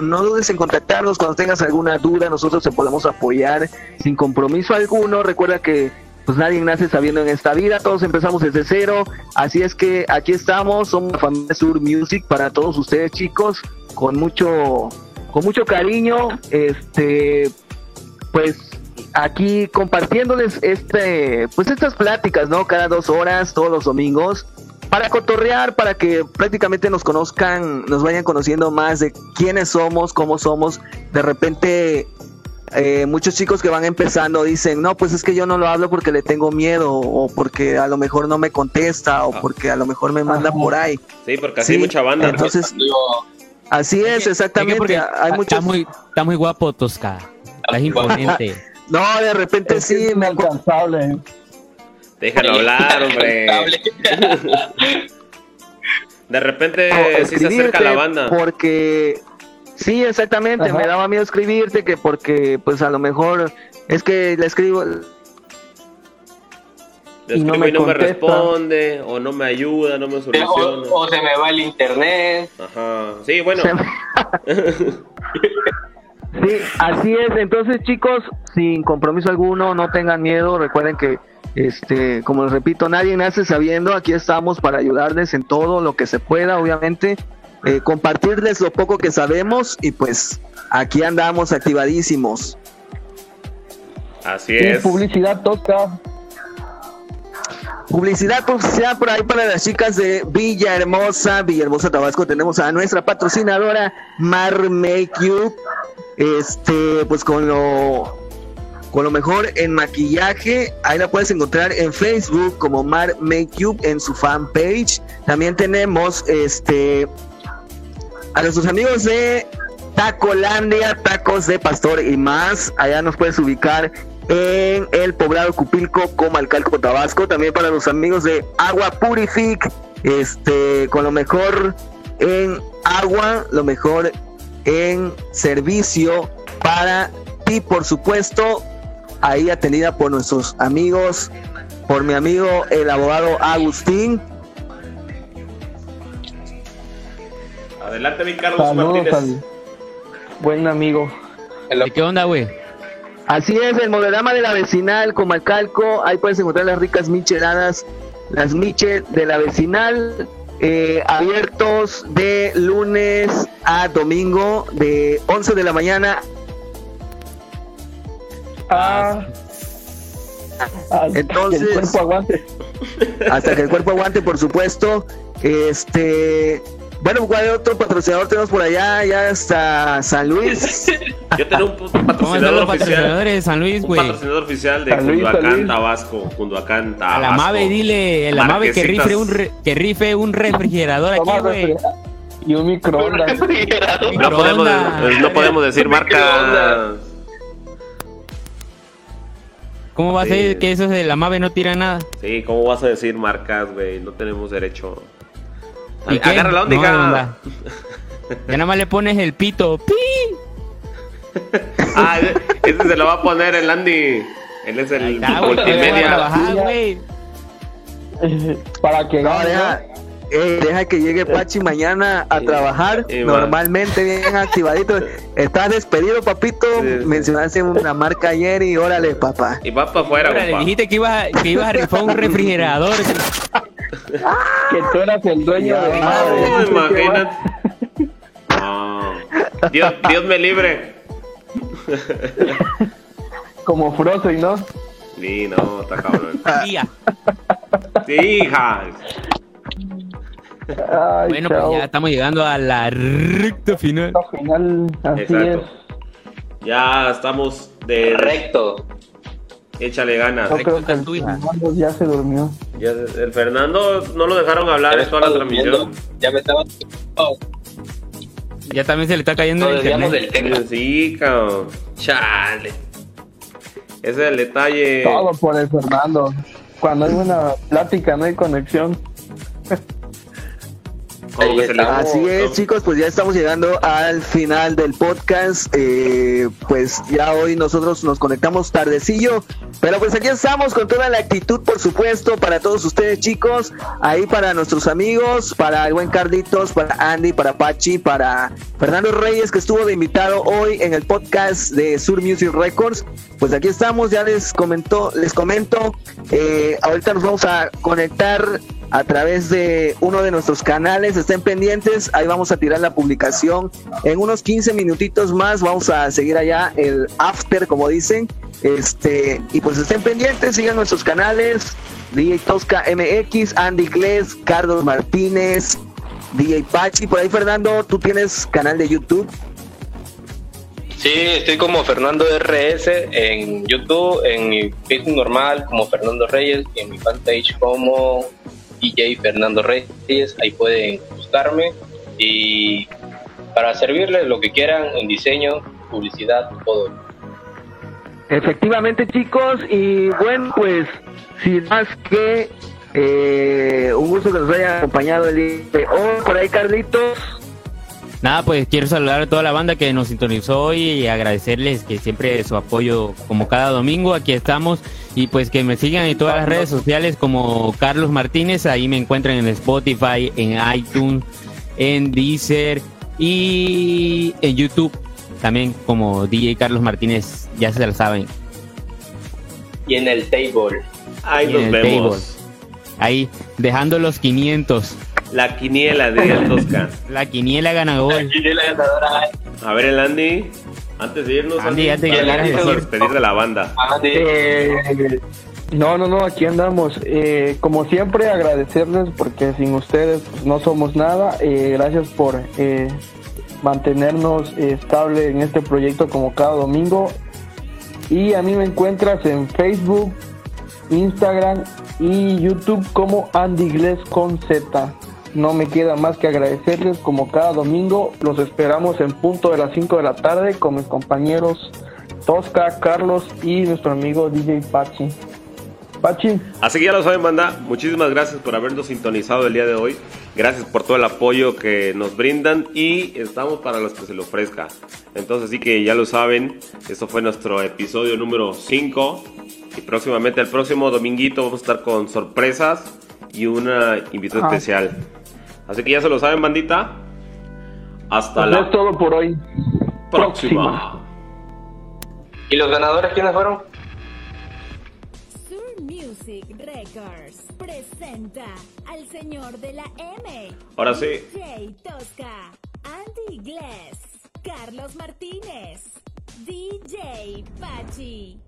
no dudes en contactarnos cuando tengas alguna duda, nosotros te podemos apoyar sin compromiso alguno. Recuerda que pues nadie nace sabiendo en esta vida, todos empezamos desde cero, así es que aquí estamos, somos la familia Sur Music para todos ustedes chicos, con mucho, con mucho cariño, este, pues aquí compartiéndoles este, pues estas pláticas, ¿no? Cada dos horas, todos los domingos, para cotorrear, para que prácticamente nos conozcan, nos vayan conociendo más de quiénes somos, cómo somos. De repente, eh, muchos chicos que van empezando dicen, no, pues es que yo no lo hablo porque le tengo miedo, o porque a lo mejor no me contesta, o Ah. porque a lo mejor me manda por ahí. Sí, porque así Sí, mucha banda. entonces- Digo, Así es, Es que exactamente. porque Hay está, muchos. muy, está muy guapo, Tosca. Estás imponente. No, de repente Es sí, me acuerdo. inalcanzable. Déjalo hablar, hombre. De repente sí se acerca la banda. Porque sí, exactamente, Ajá. me daba miedo escribirte que porque pues a lo mejor es que le escribo Le y no escribo me y no me responde, o no me ayuda, no me soluciona. o se me va el internet. Ajá. Sí, bueno. Sí, así es. Entonces, chicos, sin compromiso alguno, no tengan miedo. Recuerden que, este, como les repito, nadie nace sabiendo. Aquí estamos para ayudarles en todo lo que se pueda, obviamente. Eh, compartirles lo poco que sabemos y pues aquí andamos activadísimos. Así Y es. publicidad Tosca. Publicidad, publicidad por ahí para las chicas de Villahermosa, Villahermosa Tabasco. Tenemos a nuestra patrocinadora Mar Make You. Este, pues con lo con lo mejor en maquillaje. Ahí la puedes encontrar en Facebook como Mar Make You en su fanpage. También tenemos este a nuestros amigos de Tacolandia, tacos de pastor y más. Allá nos puedes ubicar en el poblado Cupilco, Comalcalco, Tabasco. También para los amigos de Agua Purific, este, con lo mejor en agua, lo mejor en servicio para ti, por supuesto. Ahí atendida por nuestros amigos, por mi amigo el abogado Agustín. Adelante, mi Carlos Saludos Martínez. buen amigo. ¿De qué onda, güey? Así es, el modelama de la vecinal, Comalcalco, ahí puedes encontrar las ricas micheladas, las miche de la vecinal, eh, abiertos de lunes a domingo, de 11 de la mañana Ah, hasta Entonces- que el cuerpo aguante. hasta que el cuerpo aguante, por supuesto. Este, bueno, ¿cuál otro patrocinador tenemos por allá? Ya hasta San Luis. Yo tengo un ¿Cómo están patrocinador los oficial. patrocinadores de San Luis, Un güey? patrocinador oficial de San Luis, San Cunduacán, Luis. Tabasco. Cunduacán, A Tabasco. la Mave, dile, a la Mave que rife un, re- que rife un refrigerador aquí, güey. Y un microondas. No podemos, Microondas. no podemos decir marcas. Microondas. ¿Cómo va a ser que esos de la MAVE no tiran nada? Sí, ¿cómo vas a decir marcas, güey? No tenemos derecho. Agarra la No, onda. onda. Ya nada más le pones el pito. ¡Pi! ah, ese- se lo va a poner el Andy. Él es el multimedia. Para que No, gane, deja, eh, deja que llegue Pachi mañana a trabajar y normalmente bien activadito. Estás despedido, papito. Sí, sí. Mencionaste una marca ayer y órale, papá. Y va para afuera, Órale, dijiste que ibas, a, que ibas a rifar un refrigerador. que tú eras el dueño de No, madre. imagínate. No. Dios, Dios me libre. Como Frozen, ¿no? Sí, no, está cabrón. Tía. Sí, hija. Ay, Bueno, chao. pues ya estamos llegando a la recta final. Al final, así Exacto. es. Ya estamos de. Recto. Échale ganas. Creo que el tu hija. Fernando ya se durmió. Ya, el Fernando no lo dejaron hablar en toda la transmisión. durmiendo. Ya me estaba. Oh, Ya también se le está cayendo nos el desviamos internet. del tema. Sí, cabrón. Chale. Ese es el detalle. Todo por el Fernando. Cuando hay una plática no hay conexión. Le- Así es, chicos, pues ya estamos llegando al final del podcast. Eh, pues ya hoy nosotros nos conectamos tardecillo, pero pues aquí estamos con toda la actitud, por supuesto, para todos ustedes, chicos. Ahí para nuestros amigos, para el buen Carlitos, para Andy, para Pachi, para Fernando Reyes, que estuvo de invitado hoy en el podcast de Sur Music Records. Pues aquí estamos, ya les comentó, les comento. eh, ahorita nos vamos a conectar a través de uno de nuestros canales. Estén pendientes, ahí vamos a tirar la publicación. En unos 15 minutitos más vamos a seguir allá el after, como dicen. Este, y pues estén pendientes, sigan nuestros canales. DJ Tosca MX, Andy Gles, Carlos Martínez, DJ Pachi. Por ahí, Fernando, tú tienes canal de YouTube. Sí, estoy como Fernando RS en YouTube, en mi Facebook normal como Fernando Reyes y en mi fanpage como DJ Fernando Reyes. Ahí pueden buscarme y para servirles lo que quieran en diseño, publicidad, todo. Efectivamente, chicos, y bueno, pues, sin más que eh, un gusto que nos haya acompañado el día de hoy. Por ahí, Carlitos. Nada, pues quiero saludar a toda la banda que nos sintonizó hoy y agradecerles que siempre su apoyo como cada domingo. Aquí estamos y pues que me sigan en todas las redes sociales como Carlos Martínez. Ahí me encuentran en Spotify, en iTunes, en Deezer y en YouTube. También como DJ Carlos Martínez, ya se lo saben. Y en el table. Ahí Y nos en el vemos. Ahí dejando los 500. La quiniela de el Tosca. La quiniela gana gol. La ganadora A ver, el Andy. Antes de irnos, Andy, Andy, ya te para quedaste irnos a sin- despedir de la banda. Andy. Eh, no, no, no, aquí andamos. Eh, como siempre, agradecerles porque sin ustedes pues, no somos nada. Eh, gracias por eh, mantenernos eh, estable en este proyecto como cada domingo. Y a mí me encuentras en Facebook, Instagram y YouTube como Andy Gles con Z. No me queda más que agradecerles como cada domingo. Los esperamos en punto de las 5 de la tarde con mis compañeros Tosca, Carlos y nuestro amigo DJ Pachi. Pachi, Así que ya lo saben, banda. Muchísimas gracias por habernos sintonizado el día de hoy. Gracias por todo el apoyo que nos brindan y estamos para los que se lo ofrezca. Entonces, sí que ya lo saben, esto fue nuestro episodio número 5. Y próximamente, el próximo dominguito, vamos a estar con sorpresas y una invitada Ah. especial. Así que ya se lo saben, bandita. Hasta pues la. Es todo por hoy. Próxima. ¿Y los ganadores quiénes fueron? Sur Music Records presenta al señor de la M. Ahora sí. Jay Tosca, Andy Glass, Carlos Martínez, DJ Pachi.